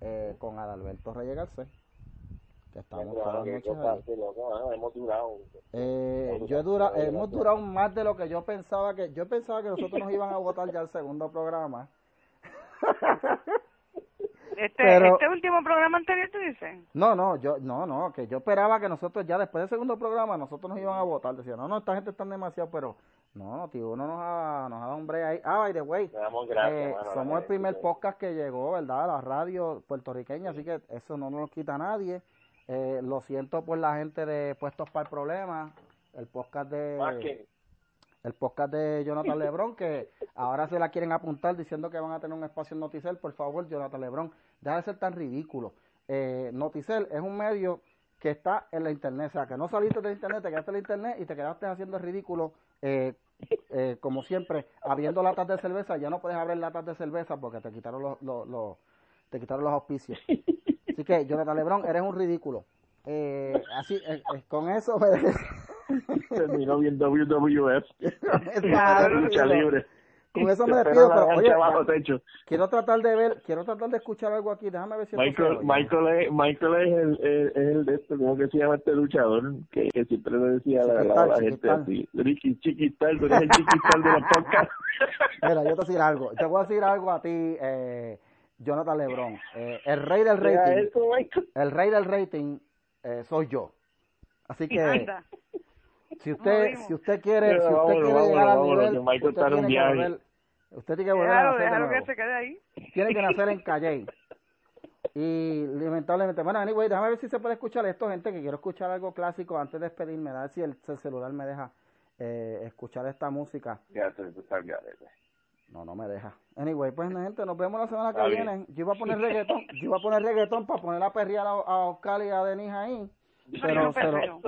eh, con Adalberto Reyes Garcés que estamos todas las noches hemos durado eh, yo he durado, hemos durado más de lo que yo pensaba que yo pensaba que nosotros nos iban a votar ya el segundo programa. Este, este último programa anterior tú dices no no yo no no que yo esperaba que nosotros ya después del segundo programa nosotros nos iban a votar. Decía no no esta gente está demasiado pero no, tío, uno nos ha, nos ha dado un break ahí. Ah, by the way, eh, somos el primer podcast que llegó, ¿verdad? A la radio puertorriqueña, así que eso no nos quita a nadie. Eh, lo siento por la gente de Puestos para el Problema, el podcast de el podcast de Jonathan Lebron, que ahora se la quieren apuntar diciendo que van a tener un espacio en Noticel. Por favor, Jonathan Lebron, deja de ser tan ridículo. Eh, Noticel es un medio que está en la internet, o sea, que no saliste de internet, te quedaste en la internet y te quedaste haciendo el ridículo eh, eh, como siempre, abriendo latas de cerveza. Ya no puedes abrir latas de cerveza porque te quitaron los, los, los- te quitaron los auspicios. Así que, Jonathan Lebron, eres un ridículo. Eh, así, eh, eh, con eso me Terminó bien WWF. Lucha libre. Con eso me despido, pero la oye, bajo techo. quiero tratar de ver, quiero tratar de escuchar algo aquí. Déjame ver si Michael. Michael, es, Michael es el, es, es el de esto, ¿cómo que se llama este luchador? Que, que siempre le decía a la, la, la gente así, Ricky Chiquistal, tú eres el Chiquistal de los podcasts. Mira, yo te voy a decir algo. Te voy a decir algo a ti, eh, Jonathan Lebron. Eh, el rey del rating, el rey del rating eh, soy yo. Así que si usted, si usted quiere, si usted vámonos, quiere llegar al nivel, usted tiene que viaje. volver, usted tiene que volver a Déjalo, nacer de que se quede ahí. Tiene que nacer en Calle. Y lamentablemente, bueno, anyway, déjame ver si se puede escuchar esto, gente, que quiero escuchar algo clásico antes de despedirme, a ver si el, el celular me deja eh, escuchar esta música. Ya se está el garete. No, no me deja. Anyway, pues gente, nos vemos la semana que Está bien. viene. Yo iba a poner reggaetón, yo iba a poner reggaetón para poner a perrear a, a Oscar y a Denise ahí. Pero, no, pero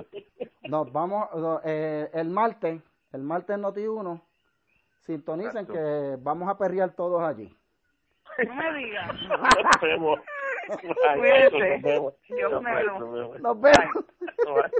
nos vamos, eh, el martes, el martes Noti 1, sintonicen Exacto. que vamos a perrear todos allí. No me digas. Nos vemos. Dios vemos, nos vemos. Nos vemos. Bye.